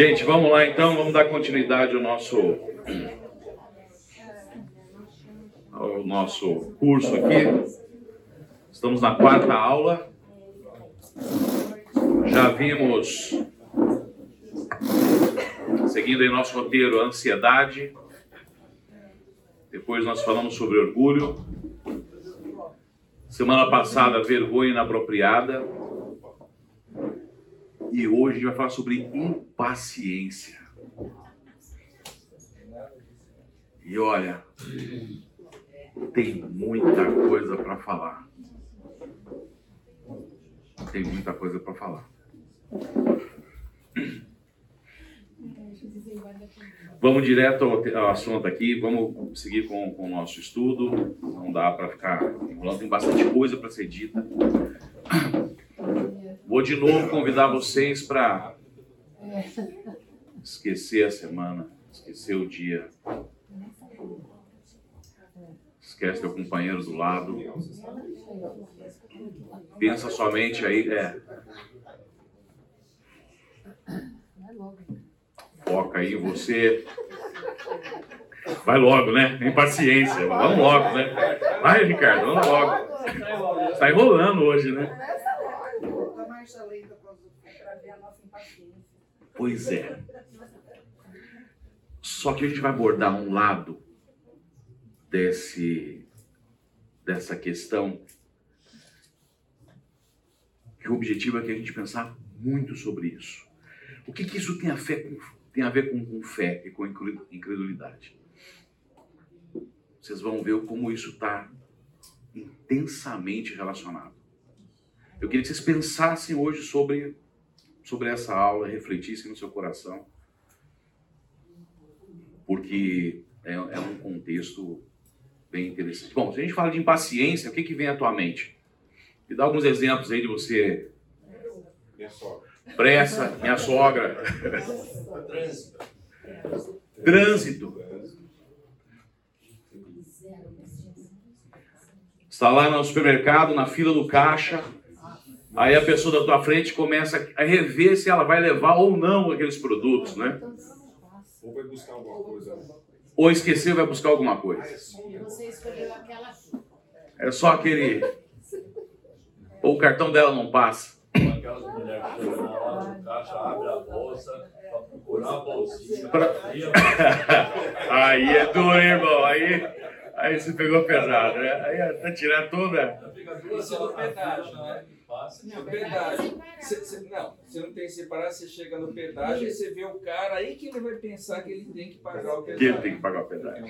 Gente, vamos lá então, vamos dar continuidade ao nosso ao nosso curso aqui. Estamos na quarta aula. Já vimos seguindo em nosso roteiro ansiedade. Depois nós falamos sobre orgulho. Semana passada, vergonha inapropriada. E hoje a gente vai falar sobre impaciência. E olha, tem muita coisa para falar. Tem muita coisa para falar. Vamos direto ao, assunto aqui, vamos seguir com, com o nosso estudo. Não dá para ficar enrolando, tem bastante coisa para ser dita. Vou de novo convidar vocês para esquecer a semana, esquecer o dia. Esquece teu companheiro do lado. Pensa somente aí, é. Foca aí você. Vai logo, né? Tem paciência. Vamos logo, né? Vai, Ricardo, vamos logo. Está enrolando hoje, né? Pois é. Só que a gente vai abordar um lado desse dessa questão que o objetivo é que a gente pensar muito sobre isso. O que, que isso tem a, fé com, tem a ver com, com fé e com incredulidade? Vocês vão ver como isso está intensamente relacionado. Eu queria que vocês pensassem hoje sobre, sobre essa aula, refletissem no seu coração, porque é, é um contexto bem interessante. Bom, se a gente fala de impaciência, o que, que vem à tua mente? Me dá alguns exemplos aí de você. Minha sogra. Pressa, minha sogra. Trânsito. Trânsito. Está lá no supermercado, na fila do caixa, Aí a pessoa da tua frente começa a rever se ela vai levar ou não aqueles produtos, né? Ou vai buscar alguma coisa. Ou esqueceu vai buscar alguma coisa. Você escolheu aquela. É só aquele. Ou o cartão dela não passa. Aquelas mulheres que chegam lá no caixa, abre a bolsa para procurar a bolsinha. Pra... Aí é duro, irmão. Aí, aí você pegou pesado, né? Aí é, tá tirando toda. Fica duas né? Não, pedágio. Cê, cê, não, você não tem que separar, você chega no pedágio e você vê o cara, aí que ele vai pensar que ele tem que pagar o pedágio. Que ele tem que pagar o pedágio.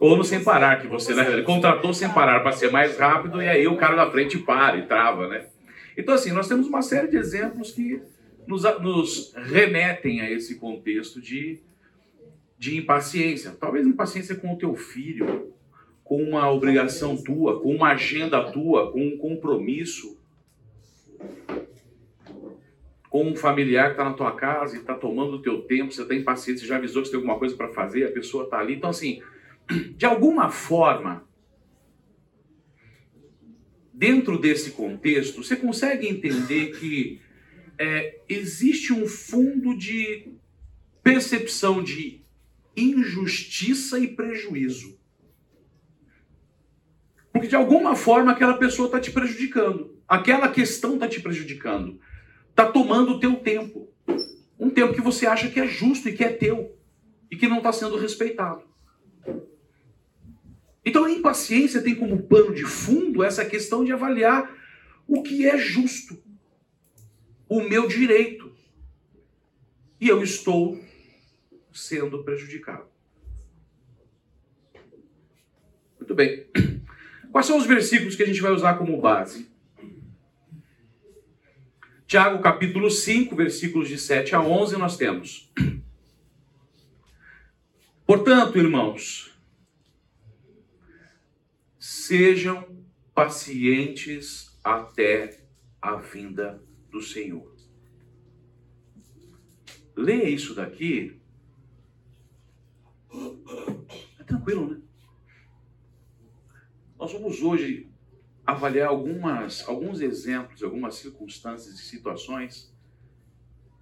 Ou no sem parar, que você né, contratou sem parar para ser mais rápido e aí o cara da frente para e trava, né? Então, assim, nós temos uma série de exemplos que nos, nos remetem a esse contexto de, de impaciência. Talvez impaciência com o teu filho, com uma obrigação tua, com uma agenda tua, com um compromisso, com um familiar que está na tua casa e está tomando o teu tempo, você está impaciente, você já avisou que você tem alguma coisa para fazer, a pessoa está ali. Então, assim, de alguma forma, dentro desse contexto, você consegue entender que é, existe um fundo de percepção de injustiça e prejuízo. Porque de alguma forma aquela pessoa está te prejudicando. Aquela questão está te prejudicando. Está tomando o teu tempo. Um tempo que você acha que é justo e que é teu. E que não está sendo respeitado. Então a impaciência tem como pano de fundo essa questão de avaliar o que é justo. O meu direito. E eu estou sendo prejudicado. Muito bem. Quais são os versículos que a gente vai usar como base? Tiago capítulo 5, versículos de 7 a 11, nós temos. Portanto, irmãos, sejam pacientes até a vinda do Senhor. Leia isso daqui. É tranquilo, né? Nós vamos hoje avaliar algumas, alguns exemplos, algumas circunstâncias e situações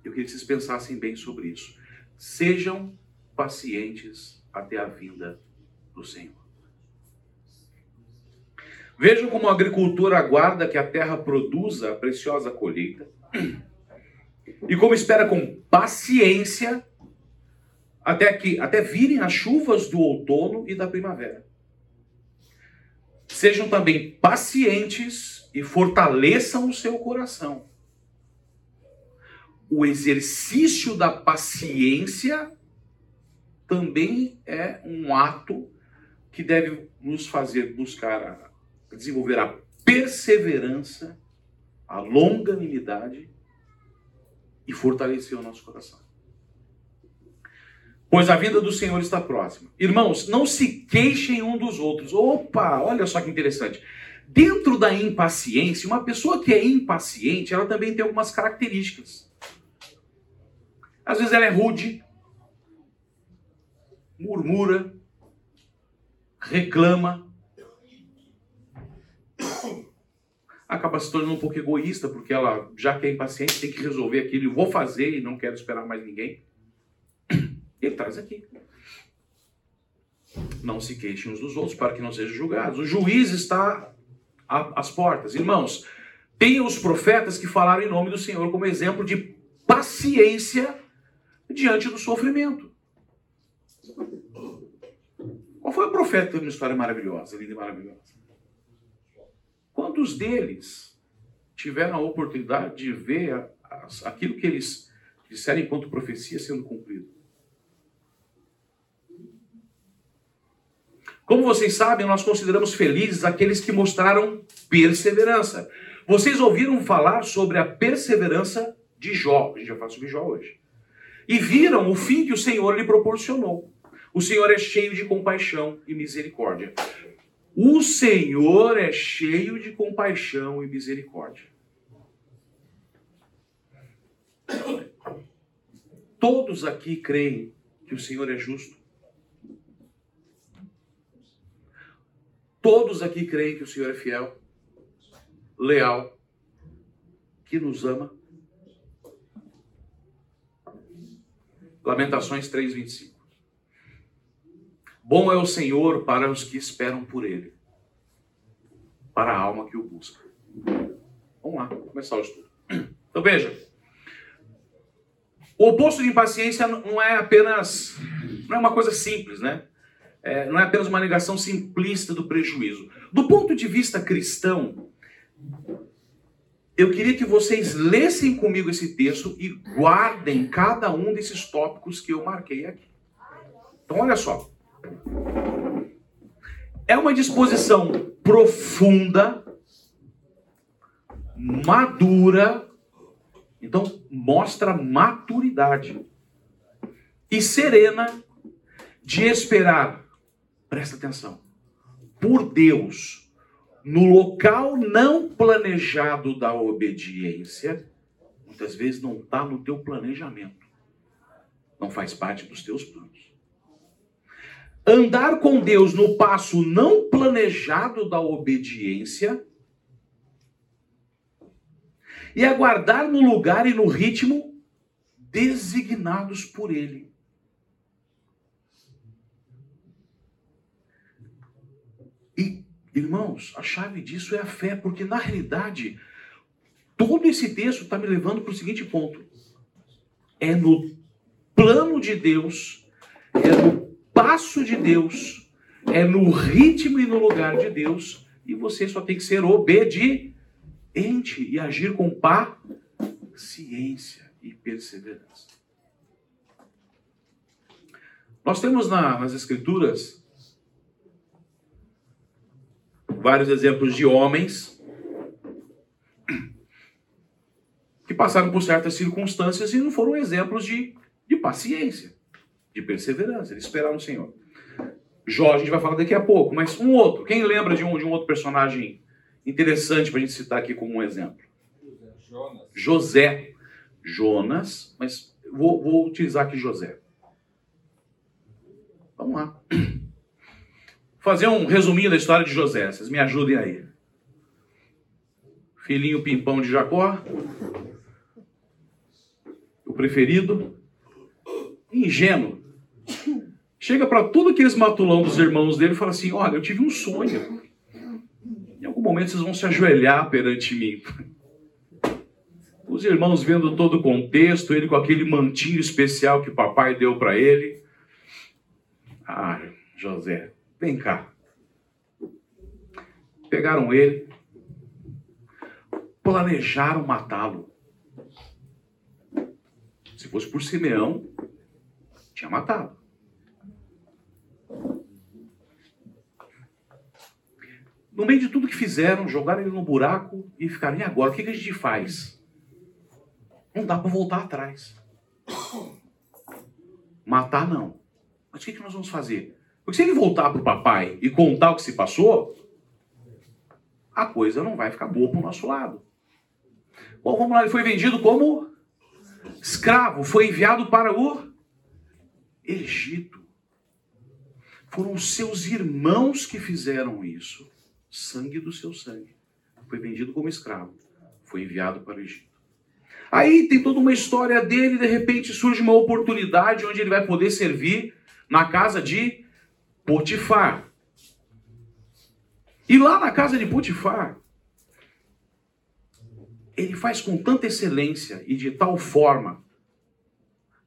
Eu queria que vocês pensassem bem sobre isso. Sejam pacientes até a vinda do Senhor. Vejam como o agricultor aguarda que a terra produza a preciosa colheita e como espera com paciência até que até virem as chuvas do outono e da primavera. Sejam também pacientes e fortaleçam o seu coração. O exercício da paciência também é um ato que deve nos fazer buscar a, desenvolver a perseverança, a longanimidade e fortalecer o nosso coração. Pois a vinda do Senhor está próxima. Irmãos, não se queixem um dos outros. Opa, olha só que interessante. Dentro da impaciência, uma pessoa que é impaciente, ela também tem algumas características. Às vezes ela é rude, murmura, reclama, acaba se tornando um pouco egoísta, porque ela, já que é impaciente, tem que resolver aquilo e vou fazer e não quero esperar mais ninguém. Ele traz aqui. Não se queixem uns dos outros para que não sejam julgados. O juiz está às portas. Irmãos, tem os profetas que falaram em nome do Senhor como exemplo de paciência diante do sofrimento. Qual foi o profeta teve uma história maravilhosa, linda e maravilhosa? Quantos deles tiveram a oportunidade de ver aquilo que eles disseram enquanto profecia sendo cumprido? Como vocês sabem, nós consideramos felizes aqueles que mostraram perseverança. Vocês ouviram falar sobre a perseverança de Jó, a gente vai falar sobre Jó hoje. E viram o fim que o Senhor lhe proporcionou. O Senhor é cheio de compaixão e misericórdia. O Senhor é cheio de compaixão e misericórdia. Todos aqui creem que o Senhor é justo. Todos aqui creem que o Senhor é fiel, leal, que nos ama. Lamentações 3:25. Bom é o Senhor para os que esperam por Ele, para a alma que o busca. Vamos lá, começar o estudo. Então veja, o oposto de impaciência não é apenas, não é uma coisa simples, né? É, não é apenas uma negação simplista do prejuízo. Do ponto de vista cristão, eu queria que vocês lessem comigo esse texto e guardem cada um desses tópicos que eu marquei aqui. Então, olha só. É uma disposição profunda, madura, então mostra maturidade e serena de esperar, presta atenção, por Deus, no local não planejado da obediência, muitas vezes não está no teu planejamento, não faz parte dos teus planos. Andar com Deus no passo não planejado da obediência e aguardar no lugar e no ritmo designados por Ele. E, irmãos, a chave disso é a fé, porque na realidade, todo esse texto está me levando para o seguinte ponto: é no plano de Deus, é no passo de Deus, é no ritmo e no lugar de Deus, e você só tem que ser obediente e agir com paciência e perseverança. Nós temos na, nas Escrituras vários exemplos de homens que passaram por certas circunstâncias e não foram exemplos de, de paciência de perseverança. Eles esperaram no Senhor. Jó, a gente vai falar daqui a pouco, mas um outro. Quem lembra de um, de um outro personagem interessante para a gente citar aqui como um exemplo? Jonas. José. Jonas, mas vou, vou utilizar aqui José. Vamos lá. Fazer um resuminho da história de José. Vocês me ajudem aí. Filhinho pimpão de Jacó. o preferido, ingênuo. Chega para tudo aqueles matulão dos irmãos dele e fala assim: Olha, eu tive um sonho. Em algum momento vocês vão se ajoelhar perante mim. Os irmãos vendo todo o contexto, ele com aquele mantinho especial que o papai deu para ele. Ah, José, vem cá. Pegaram ele, planejaram matá-lo. Se fosse por Simeão, tinha matado. No meio de tudo que fizeram, jogaram ele no buraco e ficaram, e agora? O que a gente faz? Não dá para voltar atrás. Matar, não. Mas o que nós vamos fazer? Porque se ele voltar para o papai e contar o que se passou, a coisa não vai ficar boa para o nosso lado. Bom, vamos lá, ele foi vendido como escravo, foi enviado para o Egito. Foram seus irmãos que fizeram isso. Sangue do seu sangue. Foi vendido como escravo. Foi enviado para o Egito. Aí tem toda uma história dele, de repente surge uma oportunidade onde ele vai poder servir na casa de Potifar. E lá na casa de Potifar, ele faz com tanta excelência e de tal forma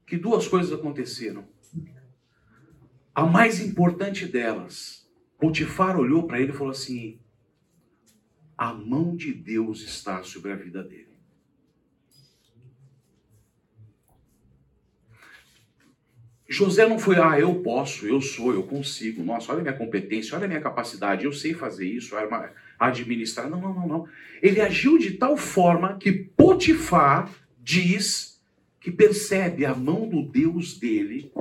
que duas coisas aconteceram. A mais importante delas, Potifar olhou para ele e falou assim: a mão de Deus está sobre a vida dele. José não foi, ah, eu posso, eu sou, eu consigo, nossa, olha a minha competência, olha a minha capacidade, eu sei fazer isso, administrar. Não, não, não, não. Ele agiu de tal forma que Potifar diz que percebe a mão do Deus dele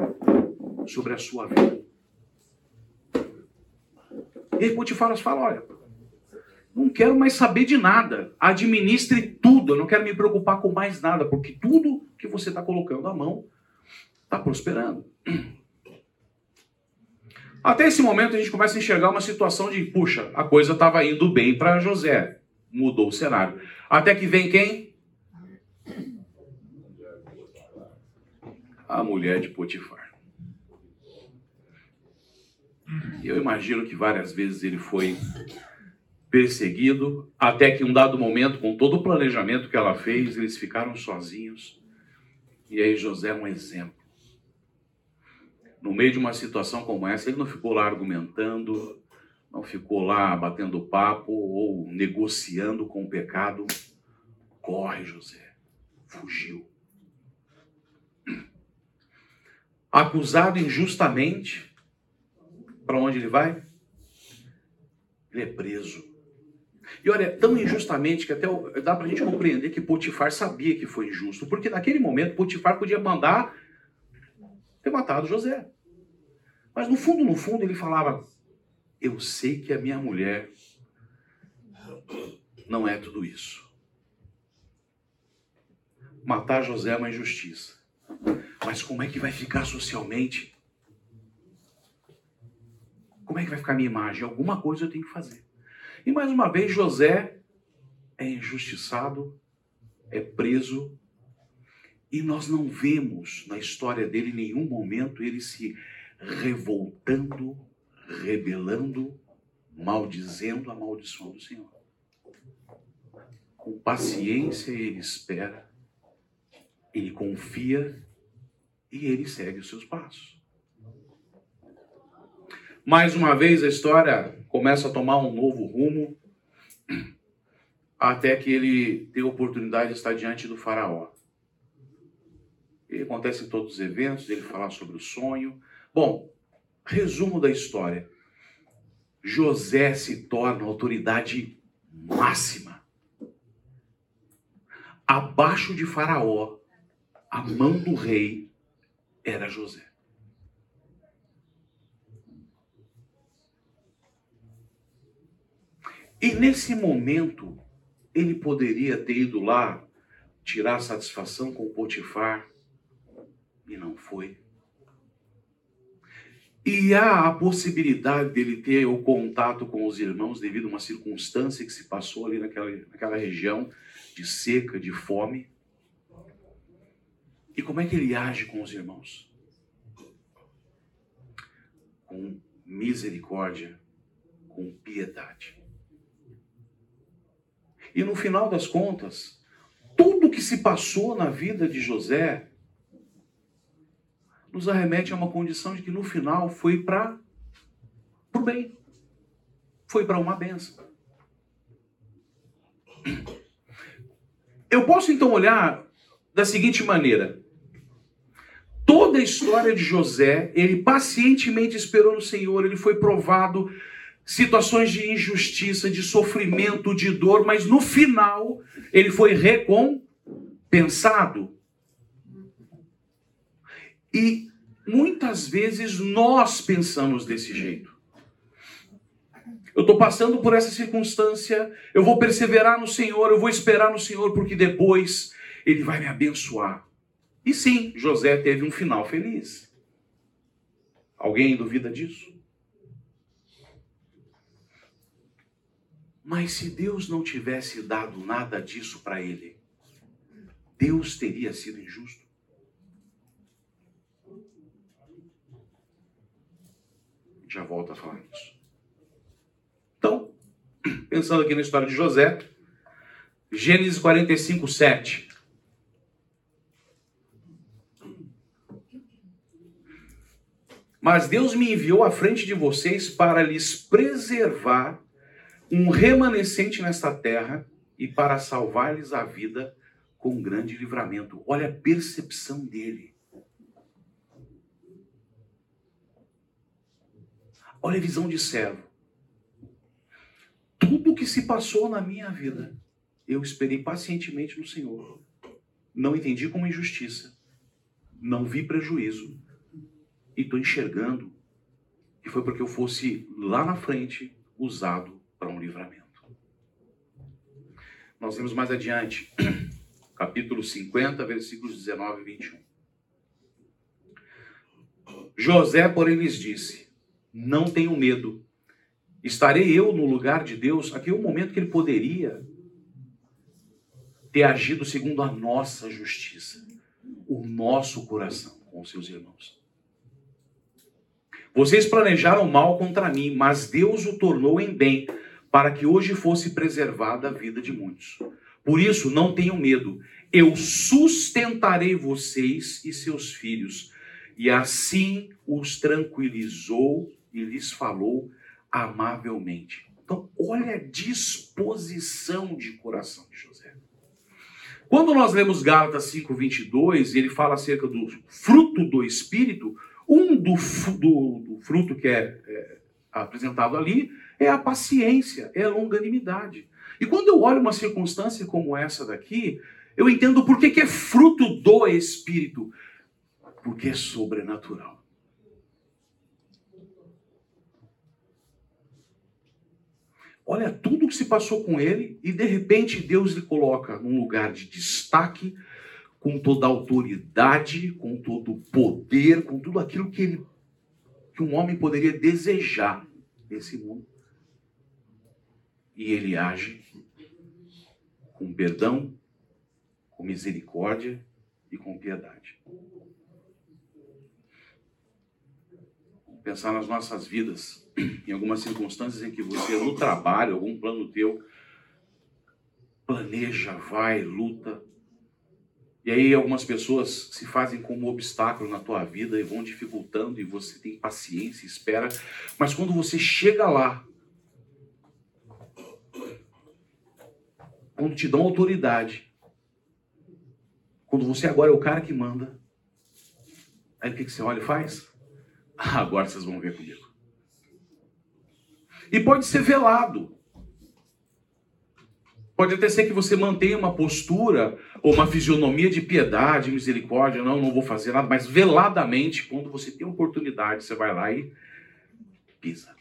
sobre a sua vida. E aí Potifar fala: olha, não quero mais saber de nada, administre tudo, eu não quero me preocupar com mais nada, porque tudo que você está colocando à mão está prosperando. Até esse momento a gente começa a enxergar uma situação de, puxa, a coisa estava indo bem para José. Mudou o cenário. Até que vem quem? A mulher de Potifar. Eu imagino que várias vezes ele foi perseguido, até que um dado momento, com todo o planejamento que ela fez, eles ficaram sozinhos. E aí José é um exemplo no meio de uma situação como essa, ele não ficou lá argumentando, não ficou lá batendo papo ou negociando com o pecado. Corre, José. Fugiu. Acusado injustamente, para onde ele vai? Ele é preso. E olha, tão injustamente que até dá para a gente compreender que Potifar sabia que foi injusto, porque naquele momento Potifar podia mandar ter matado José. Mas no fundo, no fundo, ele falava: Eu sei que a minha mulher não é tudo isso. Matar José é uma injustiça. Mas como é que vai ficar socialmente? Como é que vai ficar a minha imagem? Alguma coisa eu tenho que fazer. E mais uma vez, José é injustiçado, é preso, e nós não vemos na história dele em nenhum momento ele se revoltando, rebelando, maldizendo, amaldiçoando o Senhor. Com paciência ele espera, ele confia e ele segue os seus passos. Mais uma vez a história começa a tomar um novo rumo, até que ele tem a oportunidade de estar diante do faraó. E acontece em todos os eventos, ele falar sobre o sonho, Bom, resumo da história. José se torna autoridade máxima. Abaixo de Faraó, a mão do rei era José. E nesse momento, ele poderia ter ido lá tirar satisfação com Potifar, e não foi. E há a possibilidade dele ter o contato com os irmãos devido a uma circunstância que se passou ali naquela, naquela região de seca, de fome. E como é que ele age com os irmãos? Com misericórdia, com piedade. E no final das contas, tudo que se passou na vida de José nos arremete a uma condição de que no final foi para o bem, foi para uma benção. Eu posso então olhar da seguinte maneira: toda a história de José, ele pacientemente esperou no Senhor, ele foi provado situações de injustiça, de sofrimento, de dor, mas no final ele foi recompensado. E muitas vezes nós pensamos desse jeito. Eu estou passando por essa circunstância, eu vou perseverar no Senhor, eu vou esperar no Senhor, porque depois Ele vai me abençoar. E sim, José teve um final feliz. Alguém duvida disso? Mas se Deus não tivesse dado nada disso para ele, Deus teria sido injusto? Já volto a falar isso. Então, pensando aqui na história de José, Gênesis 45, 7. Mas Deus me enviou à frente de vocês para lhes preservar um remanescente nesta terra e para salvar-lhes a vida com grande livramento. Olha a percepção dele. Olha a visão de servo. Tudo que se passou na minha vida, eu esperei pacientemente no Senhor. Não entendi como injustiça. Não vi prejuízo. E estou enxergando que foi porque eu fosse lá na frente usado para um livramento. Nós vemos mais adiante, capítulo 50, versículos 19 e 21. José, porém, lhes disse: Não tenham medo, estarei eu no lugar de Deus. Aqui é o momento que ele poderia ter agido segundo a nossa justiça, o nosso coração com seus irmãos. Vocês planejaram mal contra mim, mas Deus o tornou em bem para que hoje fosse preservada a vida de muitos. Por isso, não tenham medo, eu sustentarei vocês e seus filhos. E assim os tranquilizou e lhes falou amavelmente. Então, olha a disposição de coração de José. Quando nós lemos Gálatas 5:22, ele fala acerca do fruto do Espírito, um do, do, do fruto que é, é apresentado ali é a paciência, é a longanimidade. E quando eu olho uma circunstância como essa daqui, eu entendo por que, que é fruto do Espírito. Porque é sobrenatural. Olha tudo que se passou com ele e de repente Deus lhe coloca num lugar de destaque, com toda a autoridade, com todo o poder, com tudo aquilo que, ele, que um homem poderia desejar nesse mundo e ele age com perdão, com misericórdia e com piedade. Pensar nas nossas vidas, em algumas circunstâncias em que você, no trabalho, algum plano teu, planeja, vai, luta, e aí algumas pessoas se fazem como obstáculo na tua vida e vão dificultando e você tem paciência, espera, mas quando você chega lá, quando te dão autoridade, quando você agora é o cara que manda, aí o que, você olha e faz? Ah, agora vocês vão ver comigo. E pode ser velado. Pode até ser que você mantenha uma postura ou uma fisionomia de piedade, misericórdia, não, não vou fazer nada, mas veladamente, quando você tem oportunidade, você vai lá e pisa.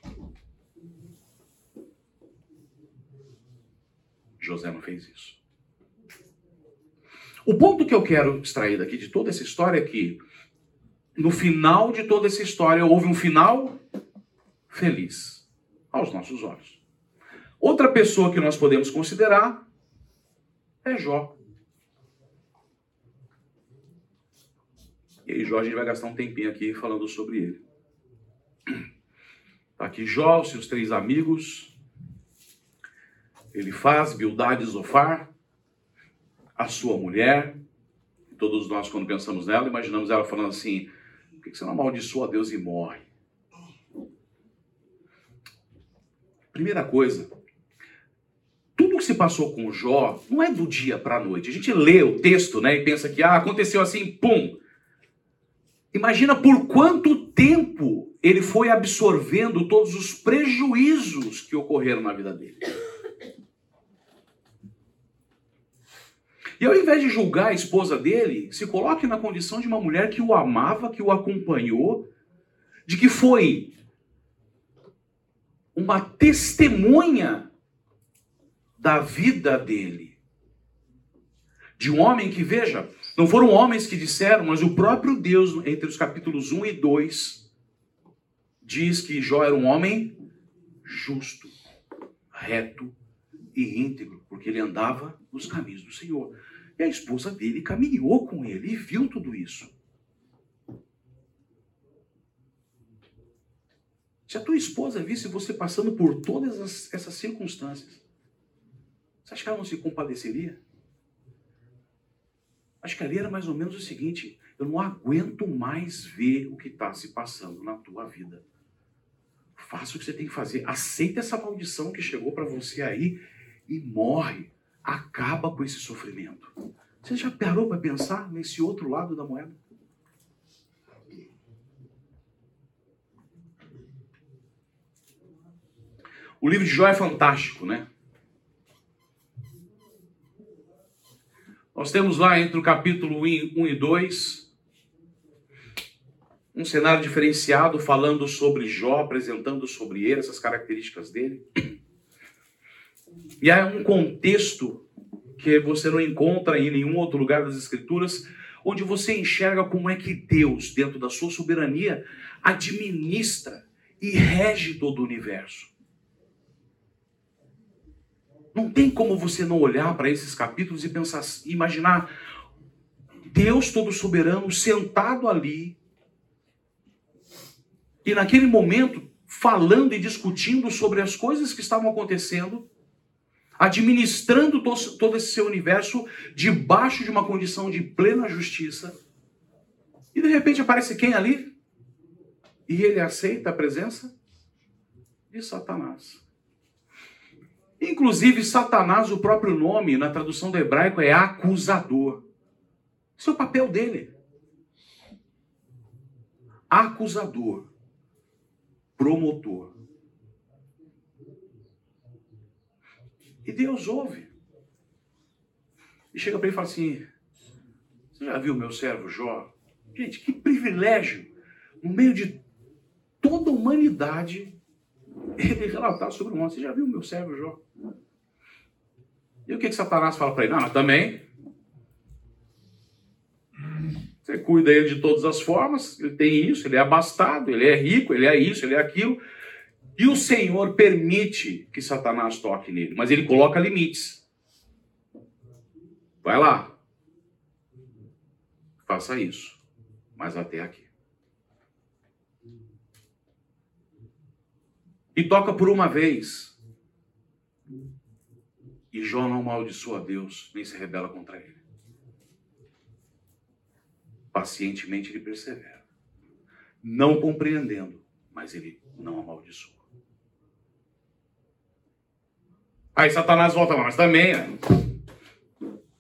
José não fez isso. O ponto que eu quero extrair daqui de toda essa história é que, no final de toda essa história, houve um final feliz aos nossos olhos. Outra pessoa que nós podemos considerar é Jó. E aí, Jó, a gente vai gastar um tempinho aqui falando sobre ele. Tá aqui Jó, seus três amigos. Ele faz Bildade Zofar, a sua mulher. Todos nós, quando pensamos nela, imaginamos ela falando assim: por que você não amaldiçoa a Deus e morre? Primeira coisa, tudo que se passou com Jó não é do dia para a noite. A gente lê o texto né, e pensa que ah, aconteceu assim, pum. Imagina por quanto tempo ele foi absorvendo todos os prejuízos que ocorreram na vida dele. E ao invés de julgar a esposa dele, se coloque na condição de uma mulher que o amava, que o acompanhou, de que foi uma testemunha da vida dele. De um homem que, veja, não foram homens que disseram, mas o próprio Deus, entre os capítulos 1 e 2, diz que Jó era um homem justo, reto e íntegro, porque ele andava nos caminhos do Senhor. E a esposa dele caminhou com ele e viu tudo isso. Se a tua esposa visse você passando por todas essas circunstâncias, você acha que ela não se compadeceria? Acho que ali era mais ou menos o seguinte: eu não aguento mais ver o que está se passando na tua vida. Faça o que você tem que fazer. Aceita essa maldição que chegou para você aí e morre. Acaba com esse sofrimento. Você já parou para pensar nesse outro lado da moeda? O livro de Jó é fantástico, né? Nós temos lá entre o capítulo 1 e 2 um cenário diferenciado falando sobre Jó, apresentando sobre ele essas características dele. E há um contexto que você não encontra em nenhum outro lugar das Escrituras, onde você enxerga como é que Deus, dentro da sua soberania, administra e rege todo o universo. Não tem como você não olhar para esses capítulos e pensar, imaginar Deus todo soberano sentado ali e naquele momento falando e discutindo sobre as coisas que estavam acontecendo, administrando todo esse seu universo debaixo de uma condição de plena justiça. E de repente aparece quem ali? E ele aceita a presença de Satanás. Inclusive, Satanás, o próprio nome, na tradução do hebraico, é acusador. Esse é o papel dele. Acusador. Promotor. E Deus ouve. E chega para ele e fala assim: Você já viu meu servo Jó? Gente, que privilégio, no meio de toda a humanidade, ele relatar sobre o mundo. Você já viu meu servo Jó? E o que, que Satanás fala para ele? Não, mas também. Você cuida ele de todas as formas, ele tem isso, ele é abastado, ele é rico, ele é isso, ele é aquilo. E o Senhor permite que Satanás toque nele, mas ele coloca limites. Vai lá. Faça isso. Mas até aqui. E toca por uma vez. E Jó não amaldiçoa Deus, nem se rebela contra ele. Pacientemente ele persevera. Não compreendendo, mas ele não amaldiçoa. Aí Satanás volta lá, mas também né?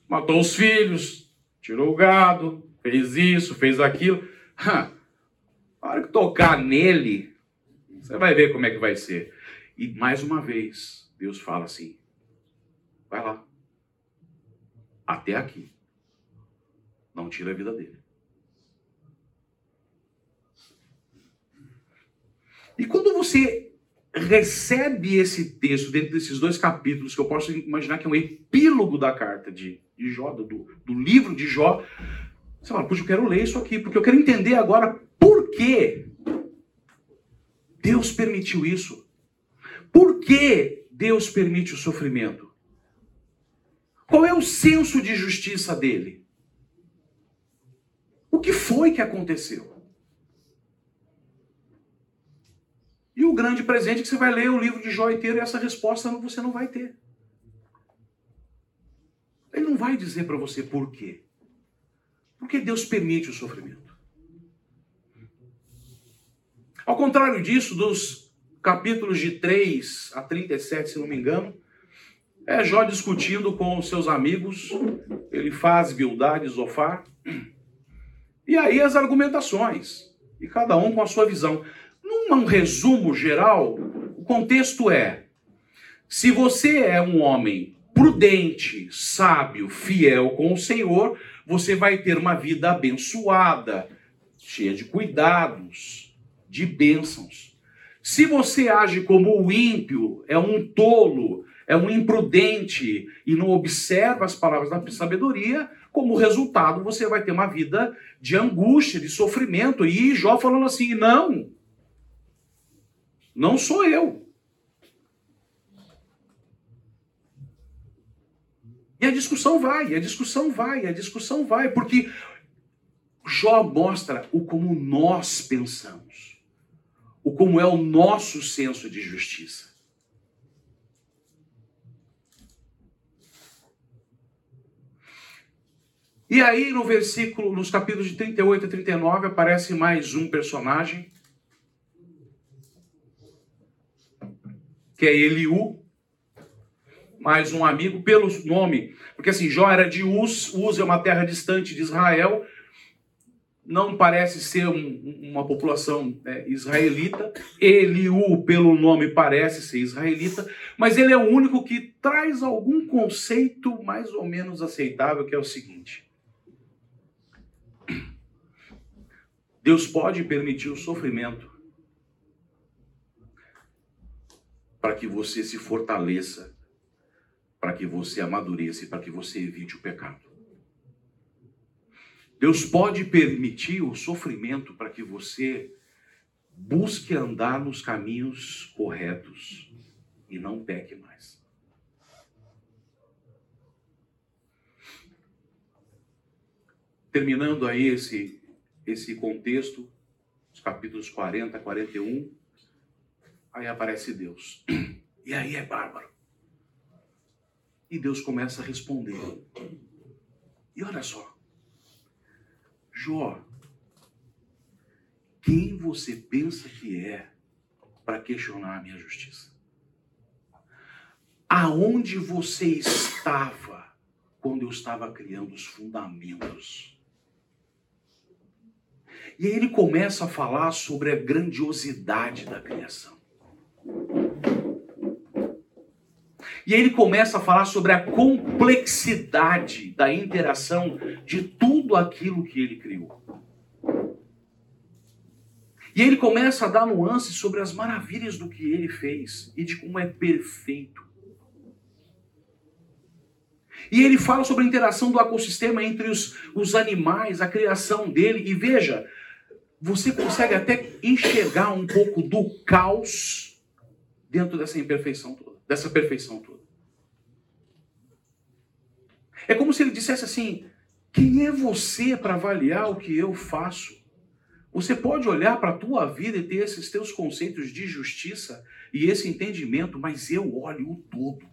matou os filhos, tirou o gado, fez isso, fez aquilo. Na hora que tocar nele, você vai ver como é que vai ser. E mais uma vez, Deus fala assim: Vai lá. Até aqui. Não tira a vida dele. E quando você recebe esse texto dentro desses dois capítulos, que eu posso imaginar que é um epílogo da carta de, de Jó, do, do livro de Jó, você fala, puxa, eu quero ler isso aqui, porque eu quero entender agora por que Deus permitiu isso. Por que Deus permite o sofrimento? Qual é o senso de justiça dele? O que foi que aconteceu? E grande presente que você vai ler o livro de Jó inteiro e essa resposta você não vai ter. Ele não vai dizer para você por quê. Porque Deus permite o sofrimento. Ao contrário disso, dos capítulos de 3 a 37, se não me engano, é Jó discutindo com os seus amigos, ele faz Bildad e Zofar, e aí as argumentações, e cada um com a sua visão. Num resumo geral, o contexto é: se você é um homem prudente, sábio, fiel com o Senhor, você vai ter uma vida abençoada, cheia de cuidados, de bênçãos. Se você age como o ímpio, é um tolo, é um imprudente e não observa as palavras da sabedoria, como resultado você vai ter uma vida de angústia, de sofrimento. E Jó falando assim: não, não sou eu. E a discussão vai, a discussão vai, a discussão vai, porque Jó mostra o como nós pensamos, o como é o nosso senso de justiça. E aí, no versículo, nos capítulos de 38 a 39, aparece mais um personagem que é Eliú, mais um amigo, pelo nome, porque assim, Jó era de Uz, Uz é uma terra distante de Israel, não parece ser um, uma população é, israelita, Eliú, pelo nome, parece ser israelita, mas ele é o único que traz algum conceito mais ou menos aceitável, que é o seguinte. Deus pode permitir o sofrimento para que você se fortaleça, para que você amadureça e para que você evite o pecado. Deus pode permitir o sofrimento para que você busque andar nos caminhos corretos e não peque mais. Terminando aí esse, esse contexto, os capítulos 40 a 41, Aí aparece Deus. E aí é bárbaro. E Deus começa a responder. E olha só. Jó, quem você pensa que é para questionar a minha justiça? Aonde você estava quando eu estava criando os fundamentos? E aí ele começa a falar sobre a grandiosidade da criação. E aí ele começa a falar sobre a complexidade da interação de tudo aquilo que ele criou. E ele começa a dar nuances sobre as maravilhas do que ele fez e de como é perfeito. E ele fala sobre a interação do ecossistema entre os, os animais, a criação dele. E veja, você consegue até enxergar um pouco do caos dentro dessa imperfeição toda, dessa perfeição toda. É como se ele dissesse assim: quem é você para avaliar o que eu faço? Você pode olhar para a tua vida e ter esses teus conceitos de justiça e esse entendimento, mas eu olho o todo.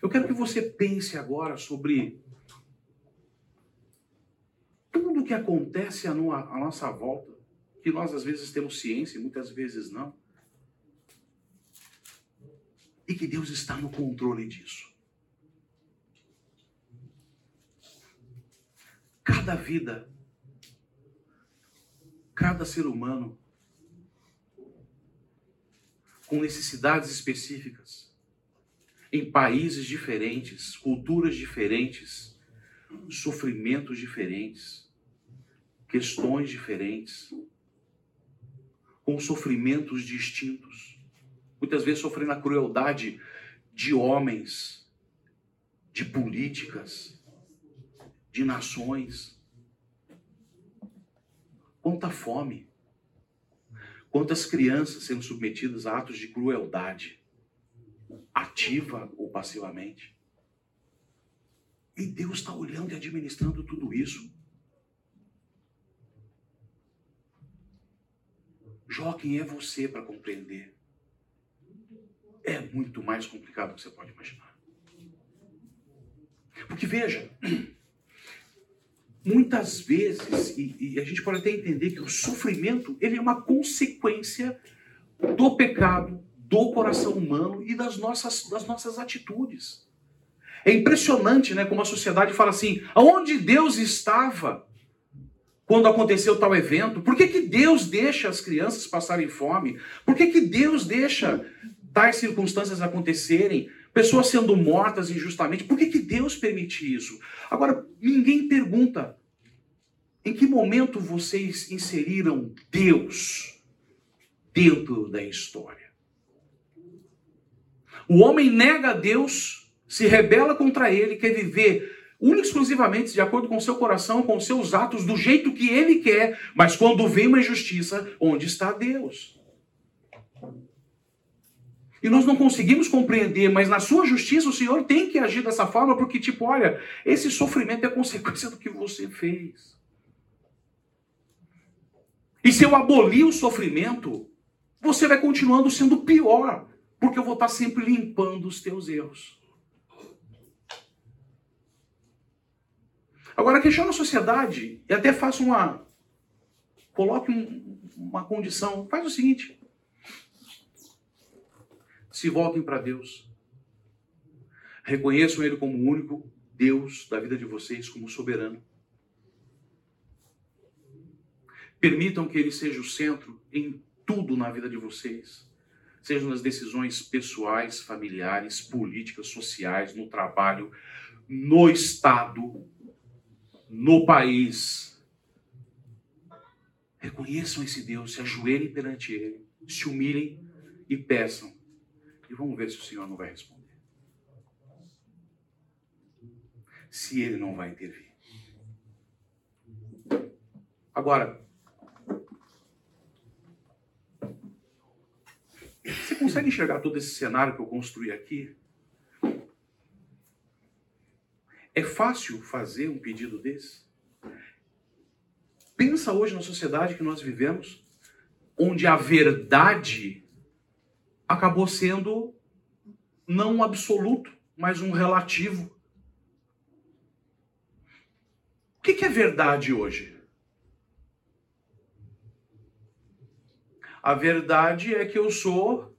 Eu quero que você pense agora sobre tudo o que acontece à nossa volta que nós às vezes temos ciência e muitas vezes não. E que Deus está no controle disso. Cada vida, cada ser humano, com necessidades específicas, em países diferentes, culturas diferentes, sofrimentos diferentes, questões diferentes com sofrimentos distintos. Muitas vezes sofrendo a crueldade de homens, de políticas, de nações. Quanta fome, quantas crianças sendo submetidas a atos de crueldade, ativa ou passivamente. E Deus está olhando e administrando tudo isso. Jó, quem é você para compreender? É muito mais complicado do que você pode imaginar. Porque veja, muitas vezes, e, e, a gente pode até entender que o sofrimento ele é uma consequência do pecado, do coração humano e das nossas, das nossas atitudes. É impressionante né, como a sociedade fala assim: aonde Deus estava quando aconteceu tal evento? Por que, que Deus deixa as crianças passarem fome? Por que, que Deus deixa tais circunstâncias acontecerem? Pessoas sendo mortas injustamente. Por que, que Deus permite isso? Agora, ninguém pergunta em que momento vocês inseriram Deus dentro da história. O homem nega a Deus, se rebela contra ele, quer viver única exclusivamente de acordo com seu coração, com seus atos, do jeito que ele quer, mas quando vem uma injustiça, onde está Deus? E nós não conseguimos compreender, mas na sua justiça o Senhor tem que agir dessa forma, porque, tipo, olha, esse sofrimento é consequência do que você fez. E se eu abolir o sofrimento, você vai continuando sendo pior, porque eu vou estar sempre limpando os teus erros. Agora, questiona a sociedade e até faça uma. Coloque um, uma condição. Faz o seguinte: se voltem para Deus. Reconheçam Ele como o único Deus da vida de vocês, como soberano. Permitam que Ele seja o centro em tudo na vida de vocês. Sejam nas decisões pessoais, familiares, políticas, sociais, no trabalho, no Estado, no país. Reconheçam esse Deus, se ajoelhem perante Ele, se humilhem e peçam. E vamos ver se o Senhor não vai responder. Se Ele não vai intervir. Agora, você consegue enxergar todo esse cenário que eu construí aqui? É fácil fazer um pedido desse? Pensa hoje na sociedade que nós vivemos, onde a verdade acabou sendo não um absoluto, mas um relativo. O que é verdade hoje? A verdade é que eu sou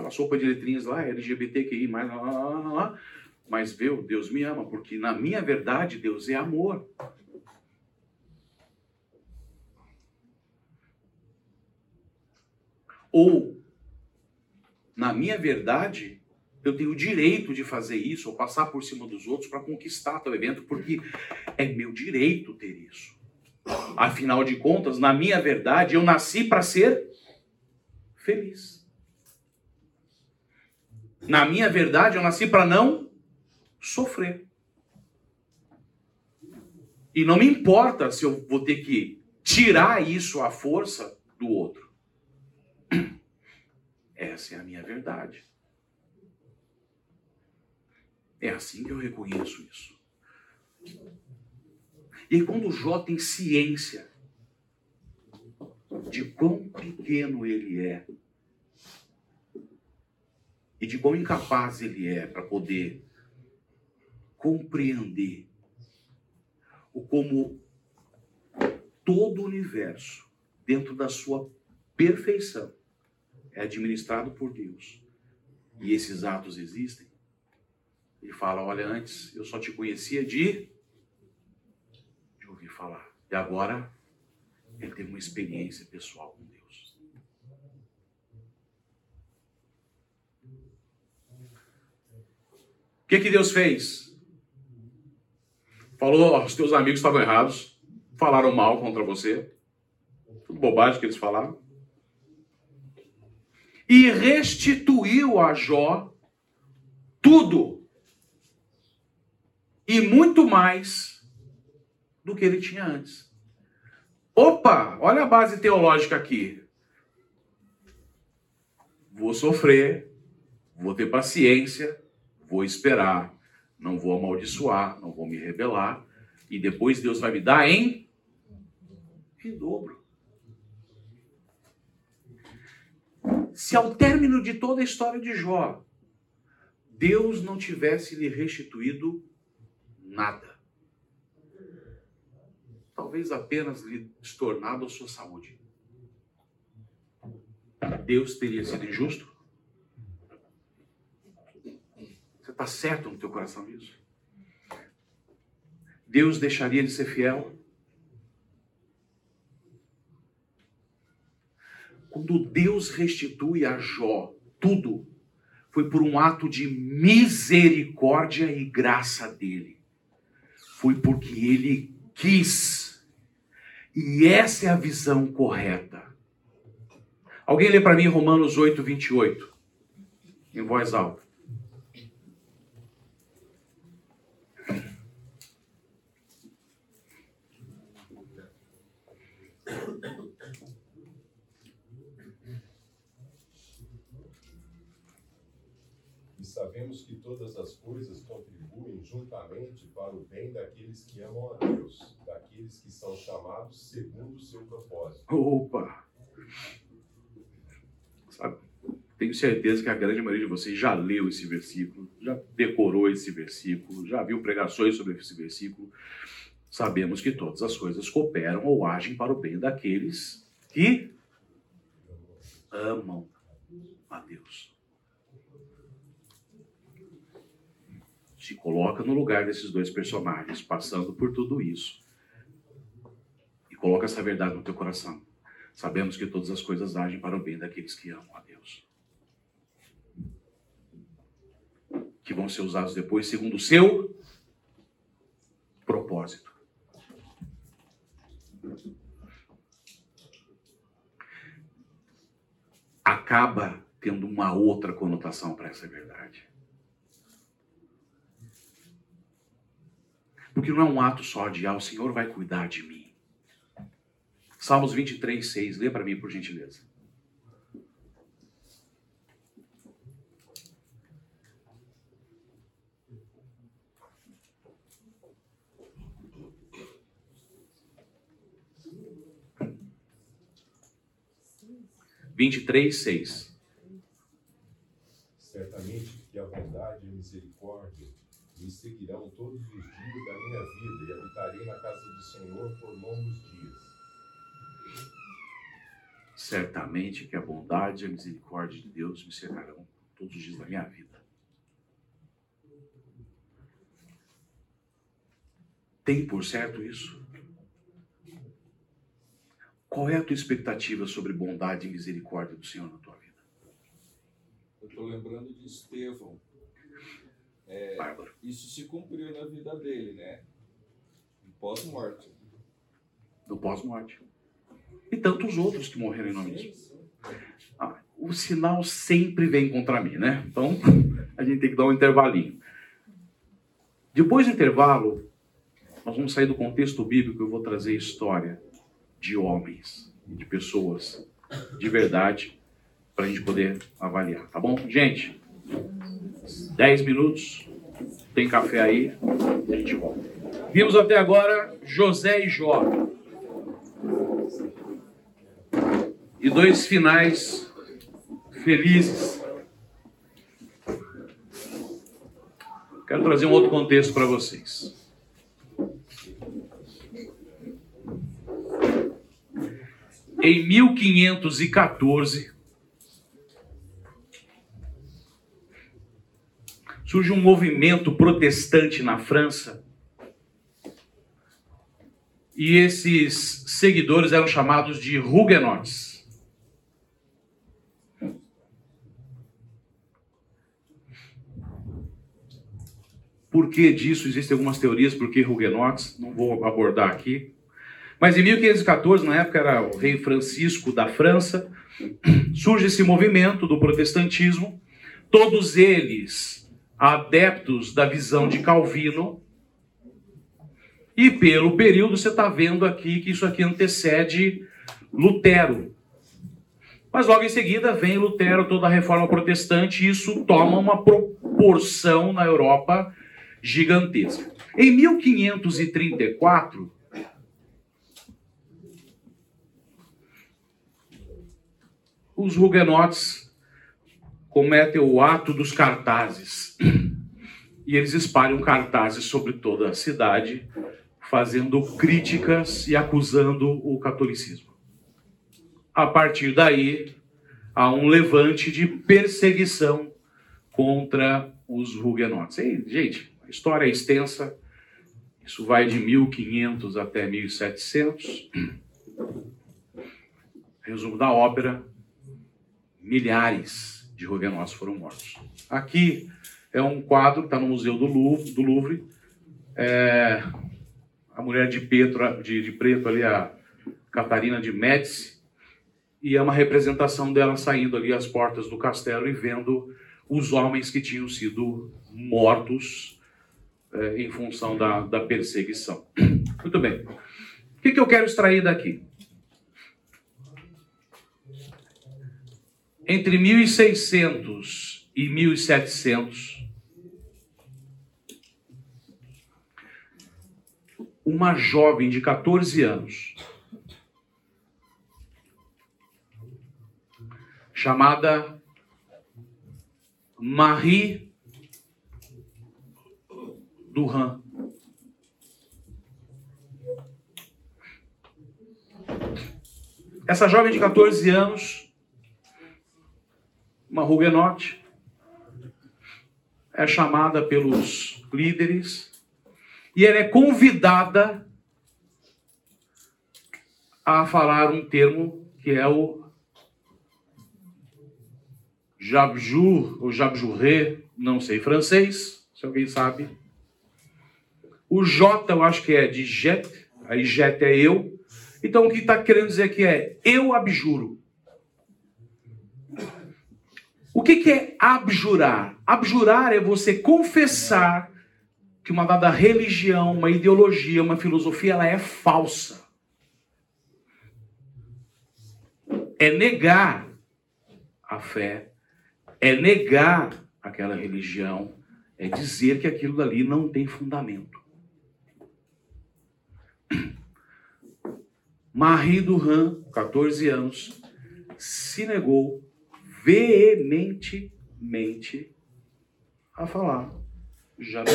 aquela sopa de letrinhas lá, LGBTQI, mais lá, lá, lá, lá, mas viu, Deus me ama, porque na minha verdade Deus é amor. Ou, na minha verdade, eu tenho o direito de fazer isso, ou passar por cima dos outros para conquistar tal evento, porque é meu direito ter isso. Afinal de contas, na minha verdade, eu nasci para ser feliz. Na minha verdade, eu nasci para não sofrer. E não me importa se eu vou ter que tirar isso à força do outro. Essa é a minha verdade. É assim que eu reconheço isso. E quando o Jó tem ciência de quão pequeno ele é, e de quão incapaz ele é para poder compreender o como todo o universo, dentro da sua perfeição, é administrado por Deus. E esses atos existem. Ele fala: Olha, antes eu só te conhecia de, de ouvir falar. E agora ele tem uma experiência pessoal com Deus. Que, que Deus fez? Falou, os teus amigos estavam errados, falaram mal contra você. Tudo bobagem que eles falaram. E restituiu a Jó tudo e muito mais do que ele tinha antes. Opa, olha a base teológica aqui. Vou sofrer, vou ter paciência, vou esperar, não vou amaldiçoar, não vou me rebelar, e depois Deus vai me dar em, em dobro. Se ao término de toda a história de Jó, Deus não tivesse lhe restituído nada, talvez apenas lhe estornado a sua saúde, Deus teria sido injusto? Você está certo no teu coração disso? Deus deixaria de ser fiel? Quando Deus restitui a Jó tudo, foi por um ato de misericórdia e graça dele. Foi porque ele quis. E essa é a visão correta. Alguém lê para mim Romanos 8, 28, em voz alta. E sabemos que todas as coisas contribuem juntamente para o bem daqueles que amam a Deus, daqueles que são chamados segundo o seu propósito. Opa! Sabe? Tenho certeza que a grande maioria de vocês já leu esse versículo, já decorou esse versículo, já viu pregações sobre esse versículo. Sabemos que todas as coisas cooperam ou agem para o bem daqueles que amam a Deus. Se coloca no lugar desses dois personagens, passando por tudo isso. E coloca essa verdade no teu coração. Sabemos que todas as coisas agem para o bem daqueles que amam a Deus. Que vão ser usados depois segundo o seu propósito. Acaba tendo uma outra conotação para essa verdade. Porque não é um ato só de, ah, o Senhor vai cuidar de mim. Salmos 23, 6. Lê para mim, por gentileza. Vinte e três, seis. Certamente que a bondade e a misericórdia me seguirão todos os dias da minha vida e habitarei na casa do Senhor por longos dias. Certamente que a bondade e a misericórdia de Deus me cercarão todos os dias da minha vida. Tem por certo isso? Qual é a tua expectativa sobre bondade e misericórdia do Senhor na tua vida? Eu estou lembrando de Estevão. É, Bárbaro. isso se cumpriu na vida dele, né? Pós-morte. Do pós-morte. E tantos outros que morreram em nome disso. Ah, o sinal sempre vem contra mim, né? Então, a gente tem que dar um intervalinho. Depois do intervalo, nós vamos sair do contexto bíblico e eu vou trazer história de homens, de pessoas de verdade, para a gente poder avaliar, tá bom? Gente, 10 minutos, tem café aí, a gente volta. Vimos até agora José e Jó. E dois finais felizes. Quero trazer um outro contexto para vocês. Em 1514, surge um movimento protestante na França. E esses seguidores eram chamados de huguenotes. Por que disso? Existem algumas teorias por que não vou abordar aqui. Mas em 1514, na época era o rei Francisco da França, surge esse movimento do protestantismo, todos eles adeptos da visão de Calvino. E pelo período você está vendo aqui que isso aqui antecede Lutero. Mas logo em seguida vem Lutero, toda a reforma protestante, e isso toma uma proporção na Europa gigantesca. Em 1534, os huguenotes cometem o ato dos cartazes. E eles espalham cartazes sobre toda a cidade, fazendo críticas e acusando o catolicismo. A partir daí, há um levante de perseguição contra os huguenotes. E, gente, a história é extensa, isso vai de 1500 até 1700. Resumo da ópera: milhares de huguenotes foram mortos. Aqui é um quadro que está no Museu do Louvre. Do Louvre. É, a mulher de, de, de preto ali, a Catarina de Médici, e é uma representação dela saindo ali às portas do castelo e vendo os homens que tinham sido mortos é, em função da, da perseguição. Muito bem. O que, que eu quero extrair daqui? Entre 1600 e 1700, uma jovem de 14 anos, chamada Marie Duran. Essa jovem de 14 anos, uma huguenote, é chamada pelos líderes e ela é convidada a falar um termo que é o Jabjur, ou Jabjuré, não sei francês, se alguém sabe. O J eu acho que é de jet, aí jet é eu. Então o que está querendo dizer aqui é eu abjuro. O que, que é abjurar? Abjurar é você confessar que uma dada religião, uma ideologia, uma filosofia, ela é falsa. É negar a fé, é negar aquela religião, é dizer que aquilo dali não tem fundamento. Marie Duran, 14 anos, se negou veementemente a falar. Já não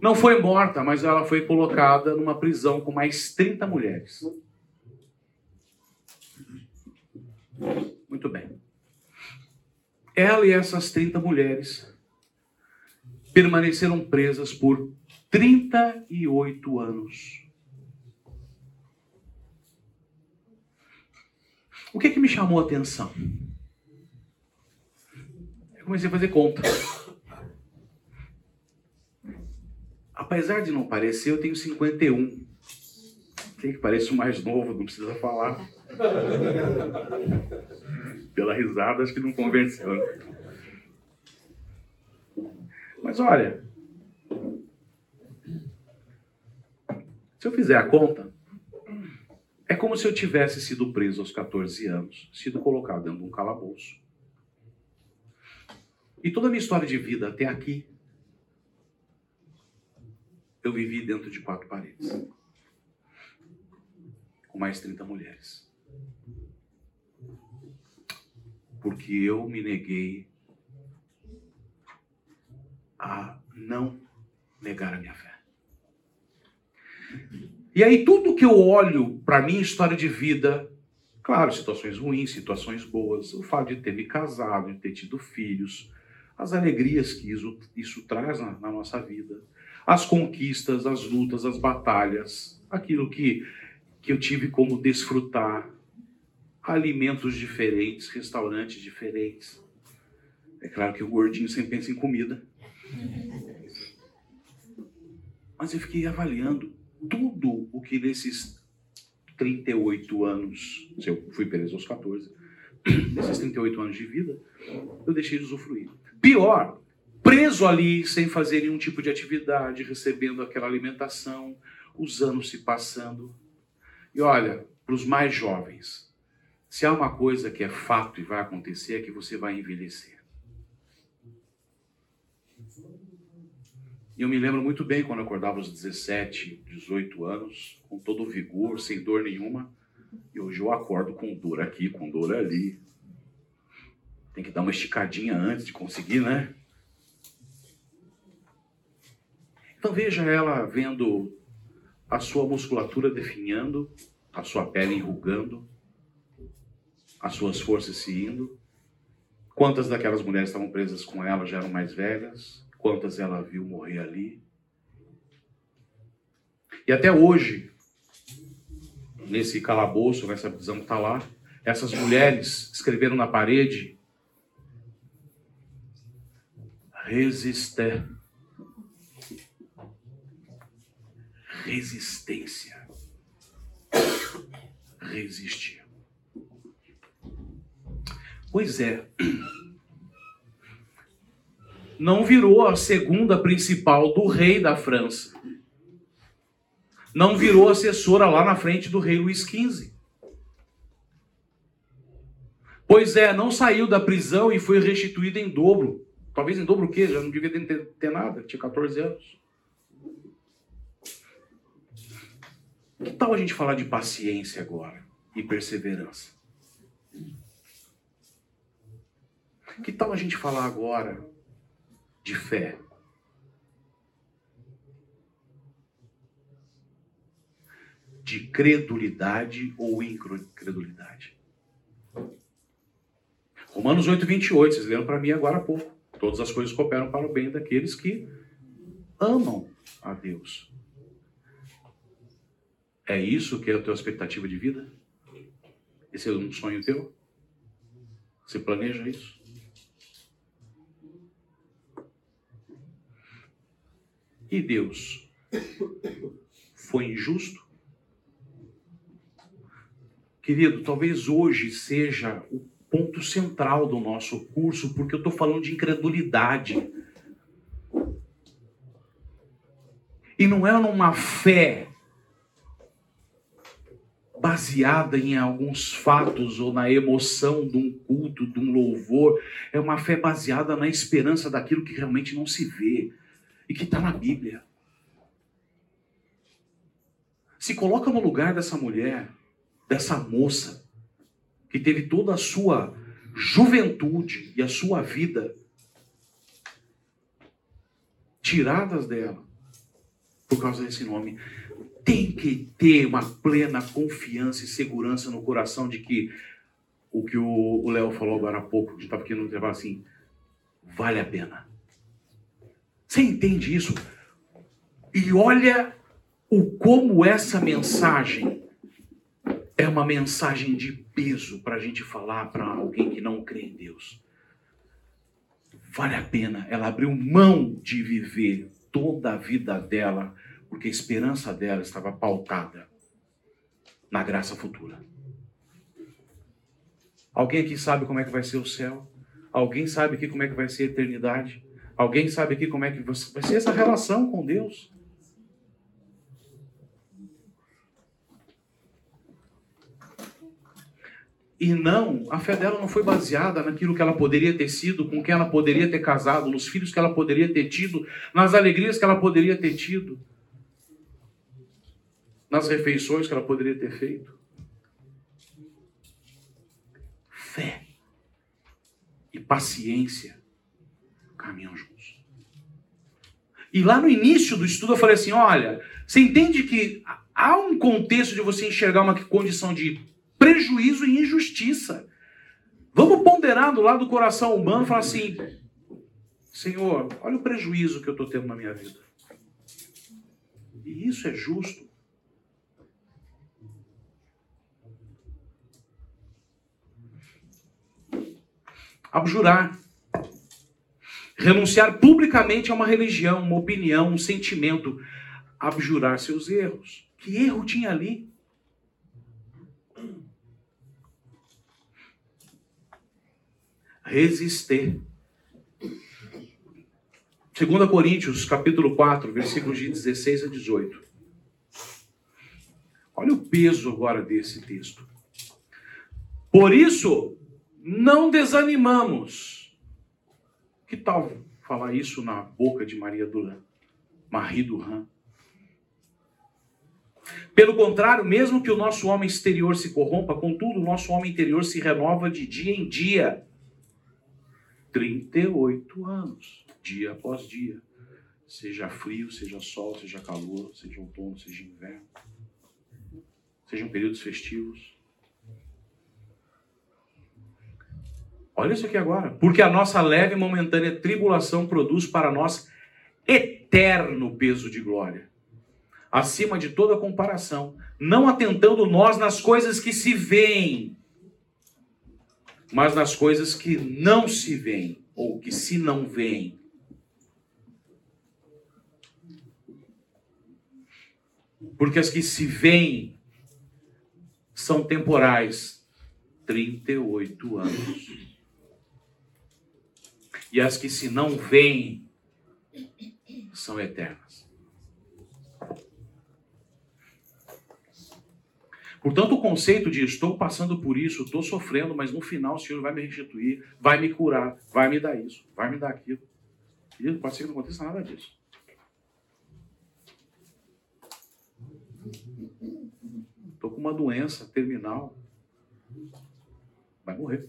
não foi morta, mas ela foi colocada numa prisão com mais 30 mulheres. Muito bem. Ela e essas 30 mulheres permaneceram presas por 38 anos. O que, que me chamou a atenção? Eu comecei a fazer conta. Apesar de não parecer, eu tenho 51. Tem que parecer mais novo, não precisa falar. Pela risada, acho que não convenceu. Né? Mas olha, se eu fizer a conta, é como se eu tivesse sido preso aos 14 anos, sido colocado dentro de um calabouço. E toda a minha história de vida até aqui eu vivi dentro de quatro paredes. Com mais 30 mulheres. Porque eu me neguei a não negar a minha fé. E aí, tudo que eu olho para minha história de vida, claro, situações ruins, situações boas, o fato de ter me casado, de ter tido filhos, as alegrias que isso, isso traz na, na nossa vida, as conquistas, as lutas, as batalhas, aquilo que, que eu tive como desfrutar, alimentos diferentes, restaurantes diferentes. É claro que o gordinho sempre pensa em comida. Mas eu fiquei avaliando tudo o que nesses 38 anos, se eu fui preso aos 14, nesses 38 anos de vida, eu deixei de usufruir. Pior, preso ali sem fazer nenhum tipo de atividade, recebendo aquela alimentação, os anos se passando. E olha, para os mais jovens, Se há uma coisa que é fato e vai acontecer, é que você vai envelhecer. E eu me lembro muito bem quando eu acordava aos 17, 18 anos, com todo o vigor, sem dor nenhuma. E hoje eu acordo com dor aqui, com dor ali. Tem que dar uma esticadinha antes de conseguir, né? Então veja ela vendo a sua musculatura definhando, a sua pele enrugando, as suas forças se indo. Quantas daquelas mulheres estavam presas com ela já eram mais velhas? quantas ela viu morrer ali. E até hoje, nesse calabouço, nessa prisão que está lá, essas mulheres escreveram na parede: resisté. Resistência. Resistir. Pois é não virou a segunda principal do rei da França. Não virou assessora lá na frente do rei Luís XV. Pois é, não saiu da prisão e foi restituída em dobro. Talvez em dobro o quê? Já não devia ter, ter nada, tinha 14 anos. Que tal a gente falar de paciência agora e perseverança? Que tal a gente falar agora de fé. De credulidade ou incredulidade. Romanos 8, 28, vocês leram para mim agora há pouco. Todas as coisas cooperam para o bem daqueles que amam a Deus. É isso que é a tua expectativa de vida? Esse é um sonho teu? Você planeja isso? E Deus foi injusto? Querido, talvez hoje seja o ponto central do nosso curso, porque eu estou falando de incredulidade. E não é numa fé baseada em alguns fatos ou na emoção de um culto, de um louvor. É uma fé baseada na esperança daquilo que realmente não se vê e que está na Bíblia. Se coloca no lugar dessa mulher, dessa moça, que teve toda a sua juventude e a sua vida tiradas dela por causa desse nome. Tem que ter uma plena confiança e segurança no coração de que o que o Léo falou agora há pouco, que estava aqui no intervalo assim, vale a pena. Você entende isso? E olha o como essa mensagem é uma mensagem de peso para a gente falar para alguém que não crê em Deus. Vale a pena. Ela abriu mão de viver toda a vida dela, porque a esperança dela estava pautada na graça futura. Alguém aqui sabe como é que vai ser o céu? Alguém sabe aqui como é que vai ser a eternidade? Alguém sabe aqui como é que vai ser essa relação com Deus? E não, a fé dela não foi baseada naquilo que ela poderia ter sido, com quem ela poderia ter casado, nos filhos que ela poderia ter tido, nas alegrias que ela poderia ter tido, nas refeições que ela poderia ter feito. Fé e paciência caminham juntos. E lá no início do estudo eu falei assim: olha, você entende que há um contexto de você enxergar uma condição de prejuízo e injustiça. Vamos ponderar do lado do coração humano e falar assim: Senhor, olha o prejuízo que eu estou tendo na minha vida. E isso é justo. Abjurar. Renunciar publicamente a uma religião, uma opinião, um sentimento. Abjurar seus erros. Que erro tinha ali? Resistir. 2 Coríntios, capítulo 4, versículos de 16 a 18. Olha o peso agora desse texto. Por isso, não desanimamos. Que tal falar isso na boca de Maria Duran? Marie Duran. Pelo contrário, mesmo que o nosso homem exterior se corrompa, contudo, o nosso homem interior se renova de dia em dia. 38 anos, dia após dia. Seja frio, seja sol, seja calor, seja outono, seja inverno, sejam períodos festivos. Olha isso aqui agora. Porque a nossa leve e momentânea tribulação produz para nós eterno peso de glória acima de toda comparação, não atentando nós nas coisas que se veem, mas nas coisas que não se veem, ou que se não veem. Porque as que se veem são temporais, 38 anos. E as que se não veem são eternas. Portanto, o conceito de estou passando por isso, estou sofrendo, mas no final o Senhor vai me restituir, vai me curar, vai me dar isso, vai me dar aquilo. E pode ser que não aconteça nada disso. Estou com uma doença terminal. Vai morrer.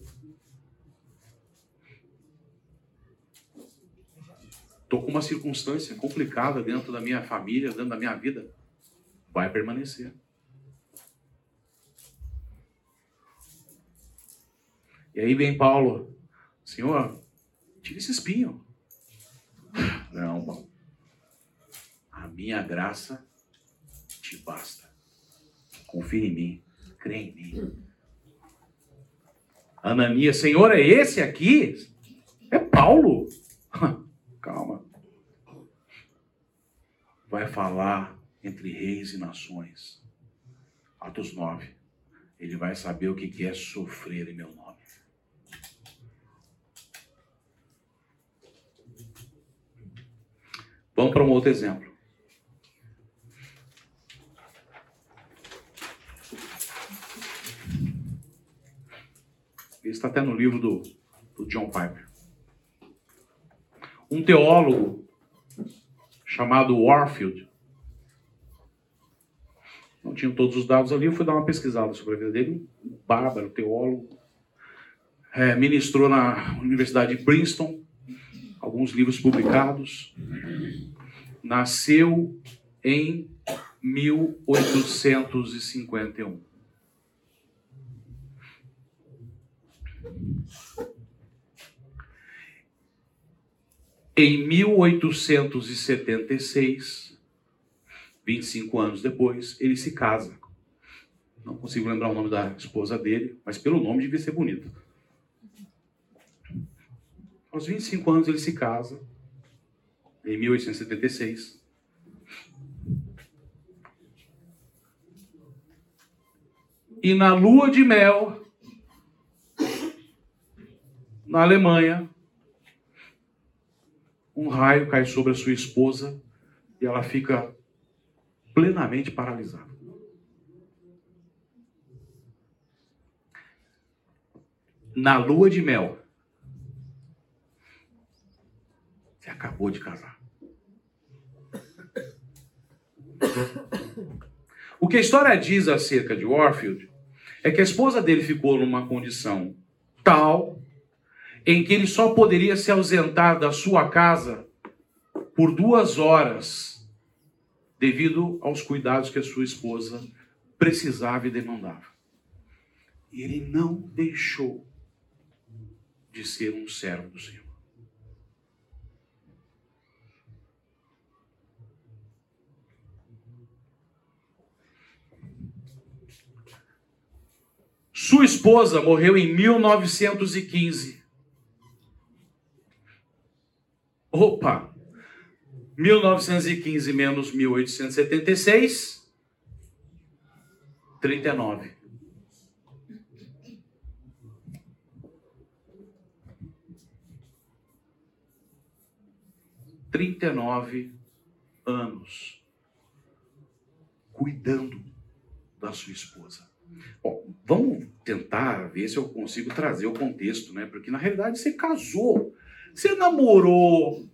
Estou com uma circunstância complicada dentro da minha família, dentro da minha vida. Vai permanecer. E aí vem Paulo, Senhor, tira esse espinho. Não, Paulo. A minha graça te basta. Confia em mim, crê em mim. Ananias, Senhor, é esse aqui? É Paulo. Calma. Vai falar entre reis e nações. Atos 9. Ele vai saber o que é sofrer em meu nome. Vamos para um outro exemplo. Está até no livro do, do John Piper. Um teólogo chamado Warfield. Não tinha todos os dados ali, eu fui dar uma pesquisada sobre a vida dele. Um bárbaro, teólogo. É, ministrou na Universidade de Princeton, alguns livros publicados nasceu em 1851. Em 1876, 25 anos depois, ele se casa. Não consigo lembrar o nome da esposa dele, mas pelo nome devia ser bonito. Aos 25 anos ele se casa em 1876. E na lua de mel, na Alemanha, um raio cai sobre a sua esposa e ela fica plenamente paralisada. Na lua de mel, você acabou de casar. O que a história diz acerca de Warfield é que a esposa dele ficou numa condição tal em que ele só poderia se ausentar da sua casa por duas horas devido aos cuidados que a sua esposa precisava e demandava. E ele não deixou de ser um servo do Senhor. Sua esposa morreu em 1915. Opa! 1915 menos 1876, 39. Trinta e nove anos cuidando da sua esposa. Bom, vamos tentar ver se eu consigo trazer o contexto, né? Porque na realidade você casou, você namorou,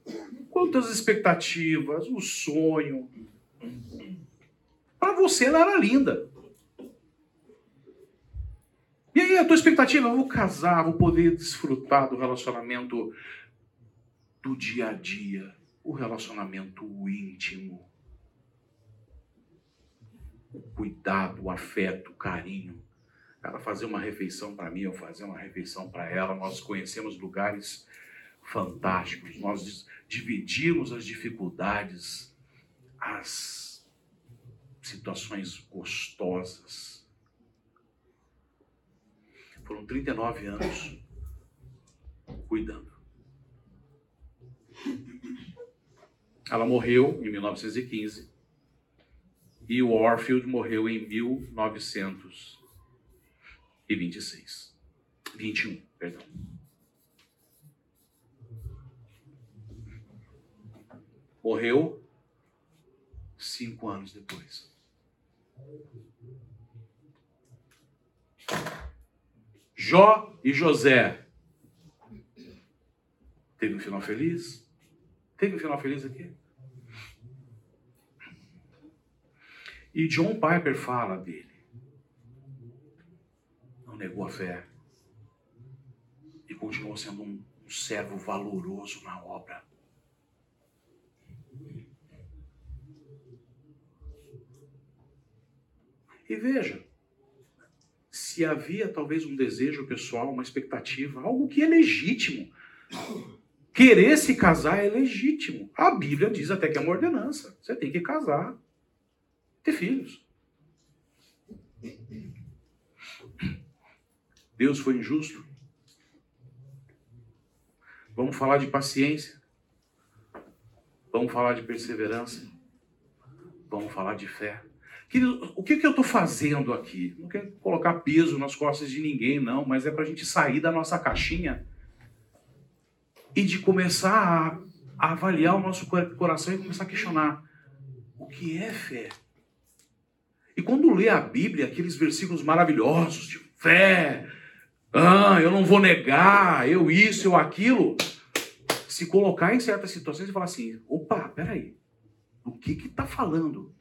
quantas expectativas, o sonho. Para você ela era linda. E aí a tua expectativa, eu vou casar, vou poder desfrutar do relacionamento do dia a dia, o relacionamento íntimo. O cuidado, o afeto, o carinho. Ela fazer uma refeição para mim, eu fazer uma refeição para ela. Nós conhecemos lugares fantásticos. Nós dividimos as dificuldades, as situações gostosas. Foram 39 anos cuidando. Ela morreu em 1915 e o Warfield morreu em 1926. 21, perdão. Morreu cinco anos depois. Jó e José. Teve um final feliz? Teve um final feliz aqui? E John Piper fala dele. Não negou a fé. E continuou sendo um, servo valoroso na obra. E veja, se havia talvez um desejo pessoal, uma expectativa, algo que é legítimo. Querer se casar é legítimo. A Bíblia diz até que é uma ordenança. Você tem que casar, ter filhos. Deus foi injusto. Vamos falar de paciência. Vamos falar de perseverança. Vamos falar de fé. Querido, o que, que eu estou fazendo aqui? Não quero colocar peso nas costas de ninguém, não, mas é para a gente sair da nossa caixinha e de começar a, a avaliar o nosso coração e começar a questionar o que é fé. E quando lê a Bíblia, aqueles versículos maravilhosos de fé, ah, eu não vou negar, eu isso, eu aquilo, se colocar em certas situações e falar assim, opa, peraí, o que que está falando?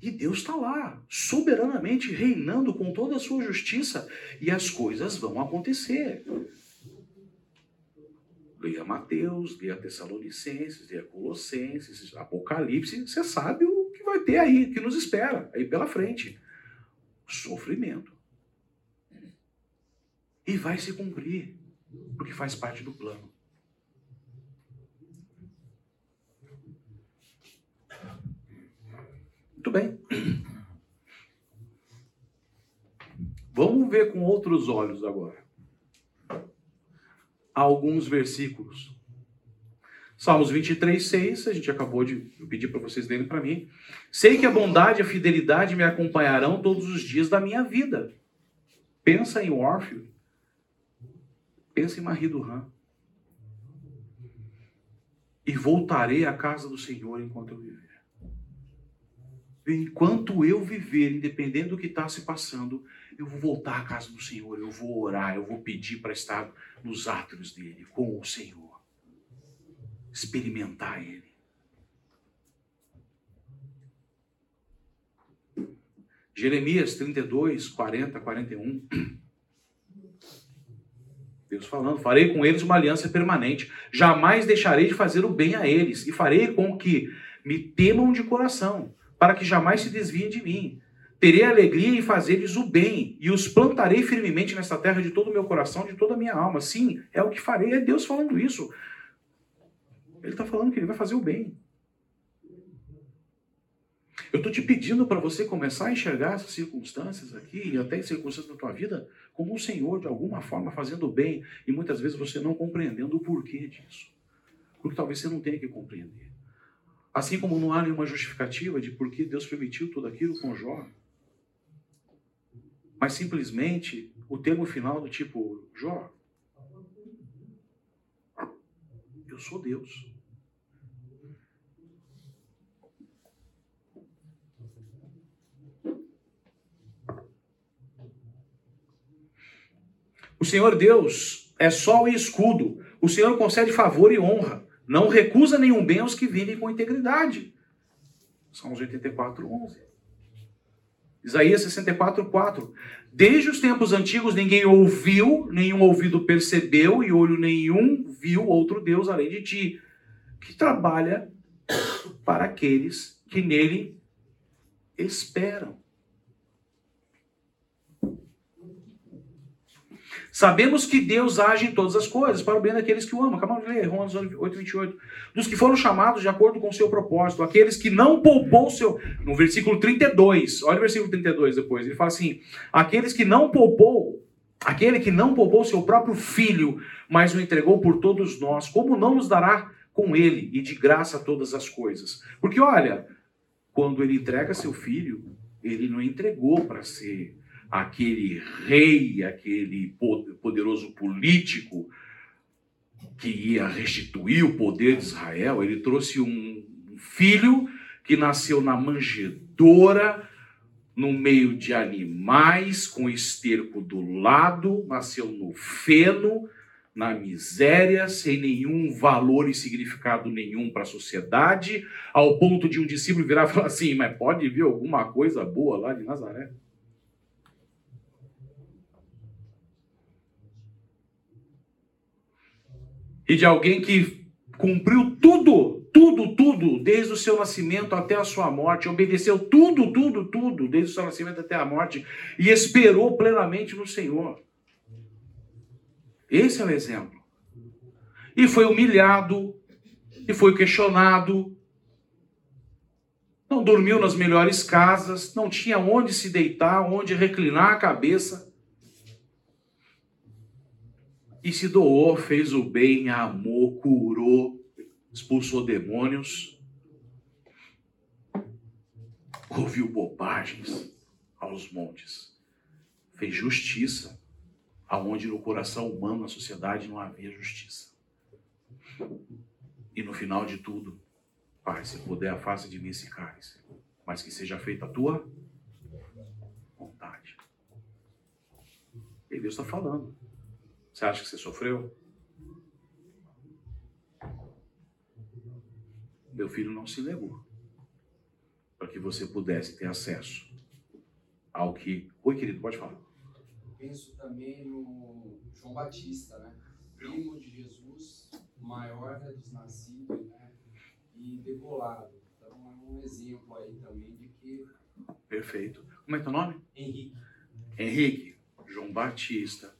E Deus está lá, soberanamente reinando com toda a sua justiça, e as coisas vão acontecer. Leia Mateus, leia Tessalonicenses, leia Colossenses, Apocalipse, você sabe o que vai ter aí, o que nos espera aí pela frente. Sofrimento. E vai se cumprir, porque faz parte do plano. Muito bem. Vamos ver com outros olhos agora. Alguns versículos. Salmos 23, 6, a gente acabou de pedir para vocês lerem para mim. Sei que a bondade e a fidelidade me acompanharão todos os dias da minha vida. Pensa em Warfield. Pensa em Marie Duran. E voltarei à casa do Senhor enquanto eu viver enquanto eu viver, independente do que está se passando, eu vou voltar à casa do Senhor, eu vou orar, eu vou pedir para estar nos átrios dele, com o Senhor, experimentar Ele. Jeremias 32, 40, 41. Deus falando: Farei com eles uma aliança permanente, jamais deixarei de fazer o bem a eles, e farei com que me temam de coração para que jamais se desviem de mim. Terei alegria em fazer-lhes o bem, e os plantarei firmemente nessa terra de todo o meu coração, de toda a minha alma. Sim, é o que farei, é Deus falando isso. Ele está falando que ele vai fazer o bem. Eu estou te pedindo para você começar a enxergar essas circunstâncias aqui, e até circunstâncias da tua vida, como o Senhor, de alguma forma, fazendo o bem, e muitas vezes você não compreendendo o porquê disso. Porque talvez você não tenha que compreender. Assim como não há nenhuma justificativa de por que Deus permitiu tudo aquilo com Jó, mas simplesmente o termo final do tipo Jó, eu sou Deus. O Senhor Deus é sol e escudo. O Senhor concede favor e honra. Não recusa nenhum bem aos que vivem com integridade. Salmos 84, 11. Isaías 64, 4. Desde os tempos antigos ninguém ouviu, nenhum ouvido percebeu e olho nenhum viu outro Deus além de ti, que trabalha para aqueles que nele esperam. Sabemos que Deus age em todas as coisas para o bem daqueles que o amam. Acabamos de ler, Romanos 8, 28. Dos que foram chamados de acordo com o seu propósito, aqueles que não poupou seu. No versículo 32, olha o versículo 32 depois, ele fala assim: aqueles que não poupou, aquele que não poupou seu próprio filho, mas o entregou por todos nós, como não nos dará com ele e de graça todas as coisas? Porque olha, quando ele entrega seu filho, ele não entregou para ser aquele rei, aquele poderoso político que ia restituir o poder de Israel, ele trouxe um filho que nasceu na manjedoura, no meio de animais, com esterco do lado, nasceu no feno, na miséria, sem nenhum valor e significado nenhum para a sociedade, ao ponto de um discípulo virar e falar assim: Mas pode vir alguma coisa boa lá de Nazaré? E de alguém que cumpriu tudo, tudo, tudo, desde o seu nascimento até a sua morte, obedeceu tudo, tudo, tudo, desde o seu nascimento até a morte, e esperou plenamente no Senhor. Esse é o exemplo. E foi humilhado, e foi questionado, não dormiu nas melhores casas, não tinha onde se deitar, onde reclinar a cabeça e se doou, fez o bem, amou, curou, expulsou demônios, ouviu bobagens aos montes, fez justiça, aonde no coração humano, na sociedade, não havia justiça. E no final de tudo, Pai, se puder, afasta de mim esse cálice, mas que seja feita a tua vontade. E Deus está falando. Você acha que você sofreu? Meu filho não se negou para que você pudesse ter acesso ao que. Oi, querido, pode falar. Penso também no João Batista, né? Primo de Jesus, maior dos nascidos, né? E degolado. Então é um exemplo aí também de que. Perfeito. Como é teu nome? Henrique. Henrique, João Batista,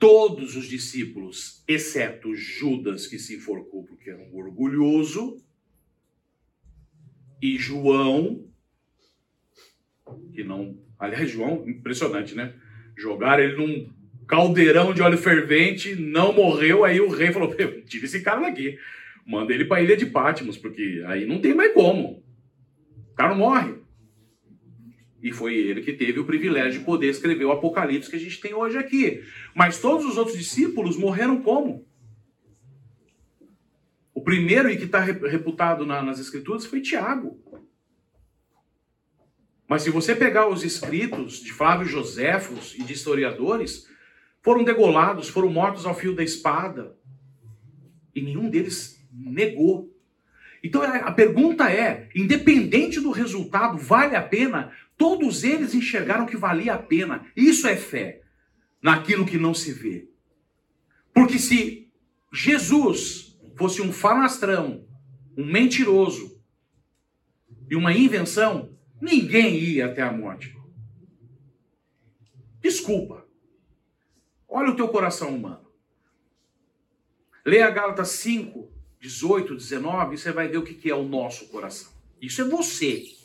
todos os discípulos, exceto Judas, que se enforcou porque era um orgulhoso, e João, que não. Aliás, João, impressionante, né? Jogaram ele num caldeirão de óleo fervente, não morreu, aí o rei falou: tira esse cara daqui, manda ele para a ilha de Patmos, porque aí não tem mais como. O cara não morre. E foi ele que teve o privilégio de poder escrever o Apocalipse que a gente tem hoje aqui. Mas todos os outros discípulos morreram como? O primeiro e que está reputado nas Escrituras foi Tiago. Mas se você pegar os escritos de Flávio Joséfos e de historiadores, foram degolados, foram mortos ao fio da espada. E nenhum deles negou. Então a pergunta é: independente do resultado, vale a pena Todos eles enxergaram que valia a pena. Isso é fé, naquilo que não se vê. Porque se Jesus fosse um falastrão, um mentiroso e uma invenção, ninguém ia até a morte. Desculpa. Olha o teu coração humano. Leia Gálatas 5, 18, 19, e você vai ver o que é o nosso coração. Isso é você.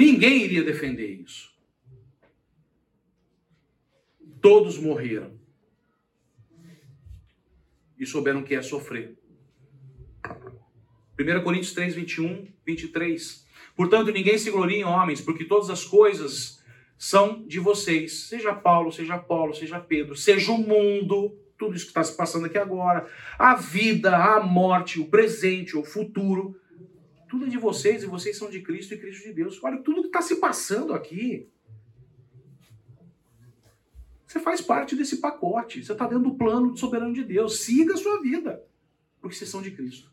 Ninguém iria defender isso. Todos morreram. E souberam que é sofrer. 1 Coríntios 3, 21, 23. Portanto, ninguém se glorie em homens, porque todas as coisas são de vocês. Seja Paulo, seja Paulo, seja Pedro, seja o mundo, tudo isso que está se passando aqui agora, a vida, a morte, o presente, o futuro, tudo é de vocês e vocês são de Cristo e Cristo de Deus. Olha tudo que está se passando aqui. Você faz parte desse pacote. Você está dentro do plano soberano de Deus. Siga a sua vida. Porque vocês são de Cristo.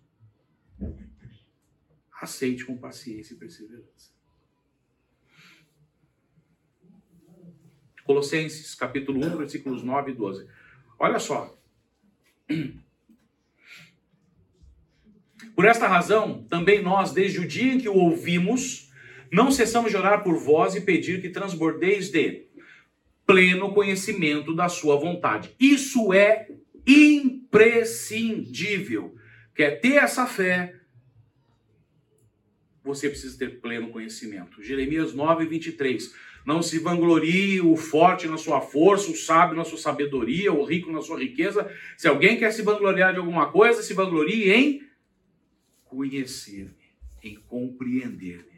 Aceite com paciência e perseverança. Colossenses, capítulo 1, versículos 9 e 12. Olha só. Por esta razão, também nós, desde o dia em que o ouvimos, não cessamos de orar por vós e pedir que transbordeis de pleno conhecimento da sua vontade. Isso é imprescindível. Quer ter essa fé, você precisa ter pleno conhecimento. Jeremias 9, 23. Não se vanglorie o forte na sua força, o sábio na sua sabedoria, o rico na sua riqueza. Se alguém quer se vangloriar de alguma coisa, se vanglorie em conhecer-me, em compreender-me.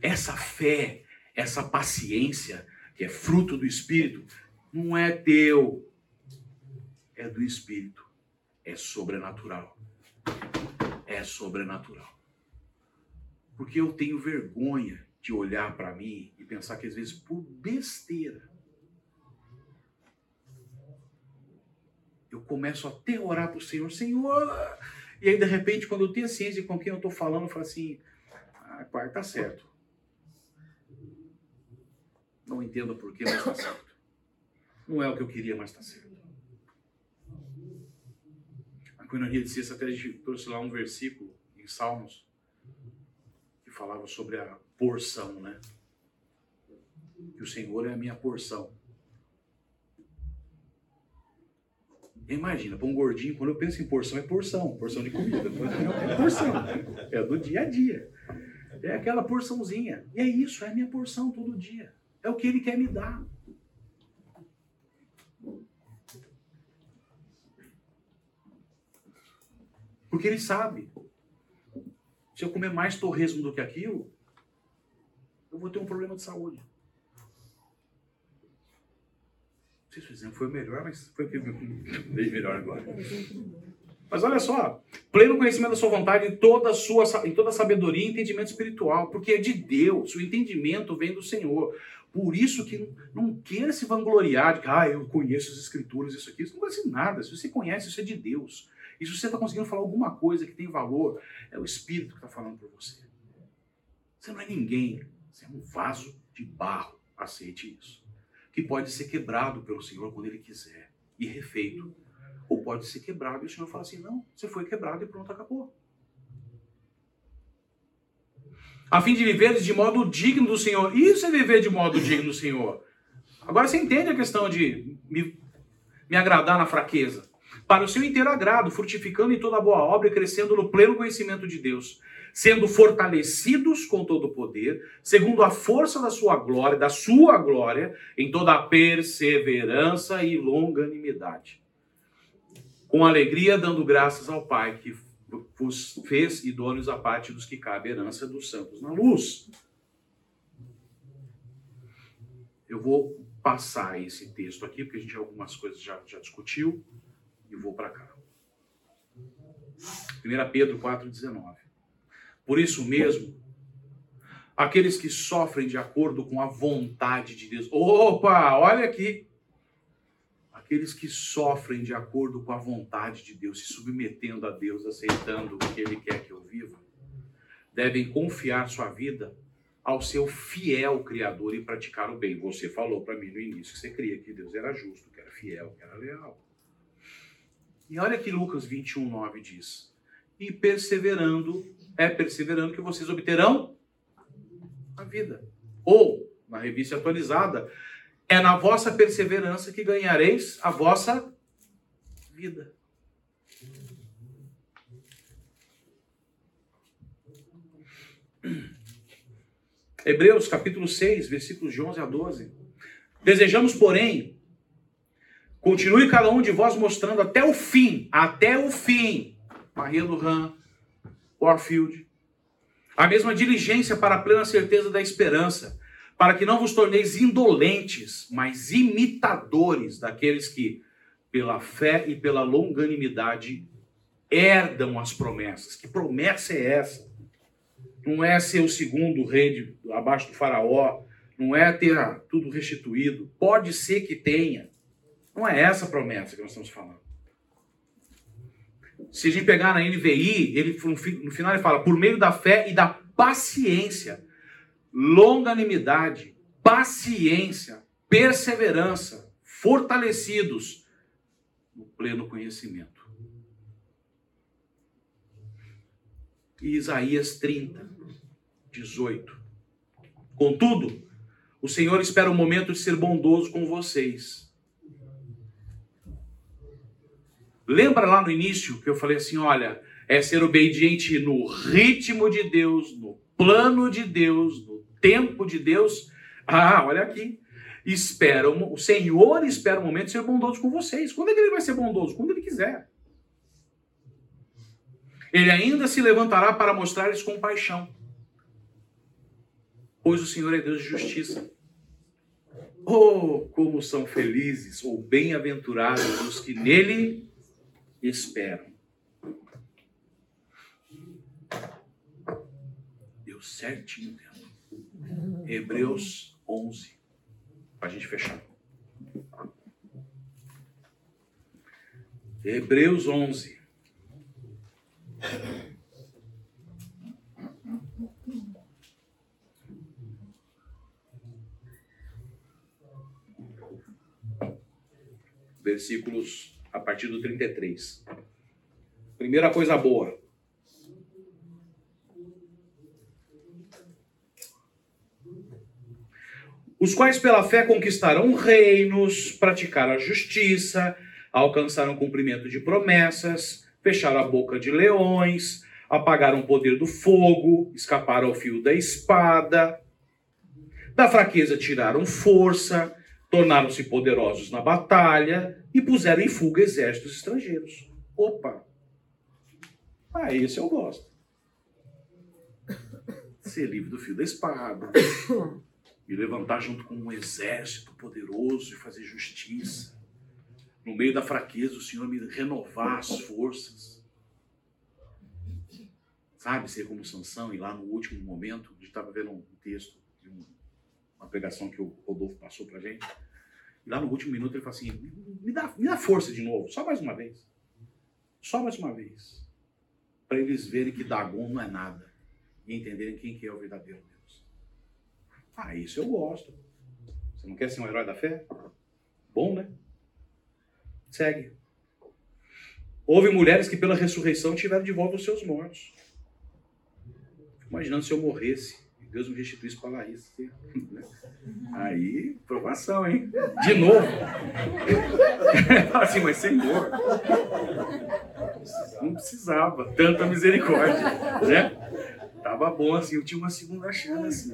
Essa fé essa paciência, que é fruto do Espírito, não é teu, é do Espírito. É sobrenatural. É sobrenatural. Porque eu tenho vergonha de olhar para mim e pensar que às vezes por besteira eu começo até a orar para o Senhor, Senhor, e aí de repente quando eu tenho ciência com quem eu estou falando, eu falo assim, ah, pai, tá certo. Não entendo porquê, mas está certo. Não é o que eu queria, mas está certo. A Coinonia de Sexta até a gente trouxe lá um versículo em Salmos que falava sobre a porção, né? Que o Senhor é a minha porção. Imagina, um gordinho, quando eu penso em porção, é porção, porção de comida. É porção, é do dia a dia. É aquela porçãozinha. E é isso, é a minha porção todo dia. É o que ele quer me dar. Porque ele sabe. Se eu comer mais torresmo do que aquilo, eu vou ter um problema de saúde. Não sei se o exemplo foi melhor, mas foi o que eu dei melhor agora. Mas olha só, pleno conhecimento da sua vontade em toda a sua em toda a sabedoria e entendimento espiritual, porque é de Deus, o entendimento vem do Senhor. Por isso que não queira se vangloriar de que ah, eu conheço as escrituras, isso aqui. Isso não conhece nada. Se você conhece, isso é de Deus. E se você está conseguindo falar alguma coisa que tem valor, é o Espírito que está falando para você. Você não é ninguém. Você é um vaso de barro. Aceite isso. Que pode ser quebrado pelo Senhor quando Ele quiser e refeito. Ou pode ser quebrado e o Senhor fala assim: não, você foi quebrado e pronto, acabou. a fim de viver de modo digno do Senhor. Isso é viver de modo digno do Senhor. Agora você entende a questão de me, me agradar na fraqueza. Para o seu inteiro agrado, frutificando em toda boa obra e crescendo no pleno conhecimento de Deus, sendo fortalecidos com todo o poder, segundo a força da sua glória, da sua glória, em toda a perseverança e longanimidade. Com alegria, dando graças ao Pai que vos fez idôneos à parte dos que cabe a herança dos santos na luz. Eu vou passar esse texto aqui, porque a gente algumas coisas já, já discutiu, e vou para cá. 1 Pedro 4,19. Por isso mesmo, aqueles que sofrem de acordo com a vontade de Deus. Opa, olha aqui aqueles que sofrem de acordo com a vontade de Deus, se submetendo a Deus, aceitando o que Ele quer que eu viva, devem confiar sua vida ao seu fiel Criador e praticar o bem. Você falou para mim no início que você cria que Deus era justo, que era fiel, que era leal. E olha que Lucas 21, 9 diz: E perseverando, é perseverando que vocês obterão a vida. Ou, na revista atualizada, é na vossa perseverança que ganhareis a vossa vida. Hebreus capítulo 6, versículos de 11 a 12. Desejamos, porém, continue cada um de vós mostrando até o fim, até o fim, Maria do Ram, Warfield, a mesma diligência para a plena certeza da esperança, para que não vos torneis indolentes, mas imitadores daqueles que, pela fé e pela longanimidade, herdam as promessas. Que promessa é essa? Não é ser o segundo rei de, abaixo do faraó, não é ter tudo restituído. Pode ser que tenha. Não é essa a promessa que nós estamos falando. Se a gente pegar na NVI, ele, no final ele fala, por meio da fé e da paciência, longanimidade, paciência, perseverança, fortalecidos no pleno conhecimento. E Isaías 30, 18. Contudo, o Senhor espera o momento de ser bondoso com vocês Lembra lá no início que eu falei assim: olha, é ser obediente no ritmo de Deus, no plano de Deus, no tempo de Deus. Ah, olha aqui. Espera, o Senhor espera o momento de ser bondoso com vocês. Quando é que ele vai ser bondoso? Quando ele quiser. Ele ainda se levantará para mostrar-lhes compaixão. Pois o Senhor é Deus de justiça. Oh, como são felizes ou bem-aventurados os que nele esperam. Deu certinho tempo. Hebreus 11. Para a gente fechar. Hebreus 11. Versículos a partir do 33. Primeira coisa boa. Os quais pela fé conquistaram reinos, praticaram a justiça, alcançaram cumprimento de promessas, fecharam a boca de leões, apagaram o poder do fogo, escaparam ao fio da espada, da fraqueza tiraram força, tornaram-se poderosos na batalha e puseram em fuga exércitos estrangeiros. Opa! Ah, esse eu gosto. Ser livre do fio da espada. Me levantar junto com um exército poderoso e fazer justiça. No meio da fraqueza, o Senhor me renovar as forças. Sabe, ser como Sansão e lá no último momento, a gente estava vendo um texto uma pregação que o Rodolfo passou para gente. E lá no último minuto ele fala assim: me dá, me dá força de novo, só mais uma vez. Só mais uma vez. Para eles verem que Dagon não é nada. E entenderem quem que é o verdadeiro Deus. Ah, isso eu gosto. Você não quer ser um herói da fé? Bom, né? Segue. Houve mulheres que pela ressurreição tiveram de volta os seus mortos. Imaginando se eu morresse Deus me restituísse para a Larissa. Aí, provação, hein? De novo. assim, mas Senhor, não precisava tanta misericórdia, né? Tava bom assim, eu tinha uma segunda chance.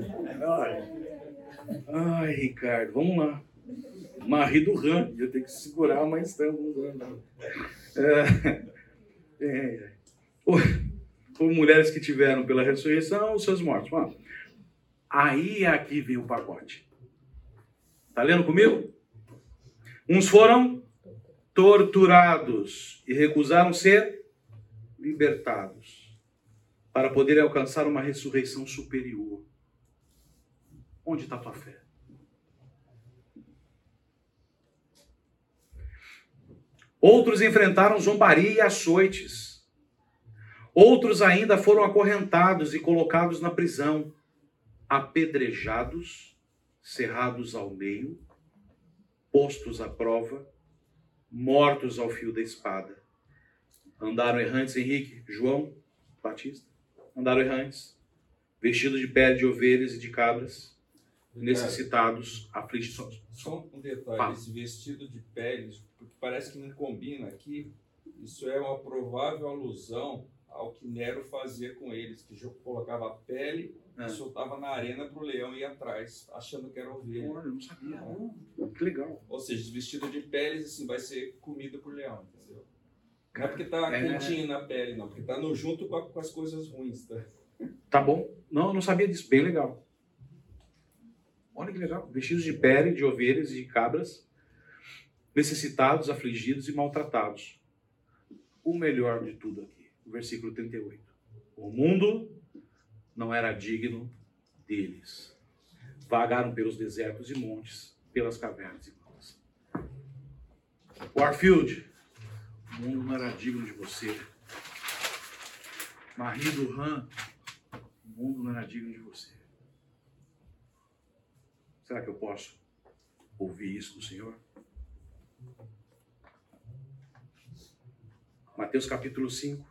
Ai, Ricardo, vamos lá. Marie do Ram, eu tenho que segurar, mas estamos. É, é, ou, ou mulheres que tiveram pela ressurreição, os seus mortos. Vamos. Aí aqui vem o pacote. Está lendo comigo? Uns foram torturados e recusaram ser libertados para poderem alcançar uma ressurreição superior. Onde está tua fé? Outros enfrentaram zombaria e açoites. Outros ainda foram acorrentados e colocados na prisão apedrejados, cerrados ao meio, postos à prova, mortos ao fio da espada. Andaram errantes, Henrique, João, Batista, andaram errantes, vestidos de pele de ovelhas e de cabras, necessitados, aflitos. Só um detalhe, esse vestido de peles, porque parece que não combina aqui, isso é uma provável alusão ao que Nero fazia com eles, que colocava a pele é. soltava na arena para o leão ir atrás, achando que era ovelha. Olha, eu não sabia. Não. Que legal. Ou seja, vestido de peles, assim, vai ser comida por leão, entendeu? Não é porque tá é. quentinho na pele, não, porque tá no, junto com, a, com as coisas ruins, tá? Tá bom. Não, eu não sabia disso. Bem legal. Olha que legal. Vestidos de pele, de ovelhas e de cabras, necessitados, afligidos e maltratados. O melhor de tudo aqui, o versículo 38. O mundo não era digno deles. vagaram pelos desertos e montes, pelas cavernas e matas. Warfield, o mundo não era digno de você. Marie Duran, o mundo não era digno de você. Será que eu posso ouvir isso do Senhor? Mateus capítulo 5.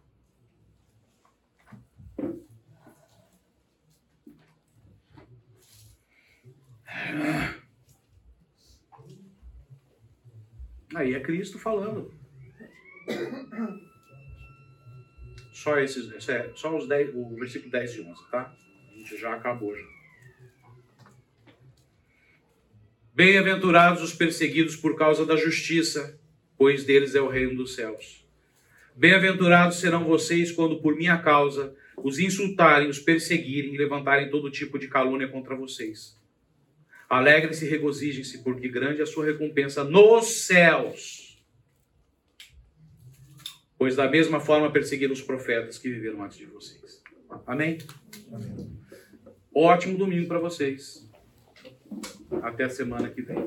Aí é Cristo falando. Só esses, é, só os 10, o versículo 10 e 11, tá? A gente já acabou já. Bem-aventurados os perseguidos por causa da justiça, pois deles é o reino dos céus. Bem-aventurados serão vocês quando por minha causa os insultarem, os perseguirem e levantarem todo tipo de calúnia contra vocês. Alegrem-se e regozijem-se, porque grande é a sua recompensa nos céus. Pois da mesma forma perseguiram os profetas que viveram antes de vocês. Amém? Amém. Ótimo domingo para vocês. Até a semana que vem.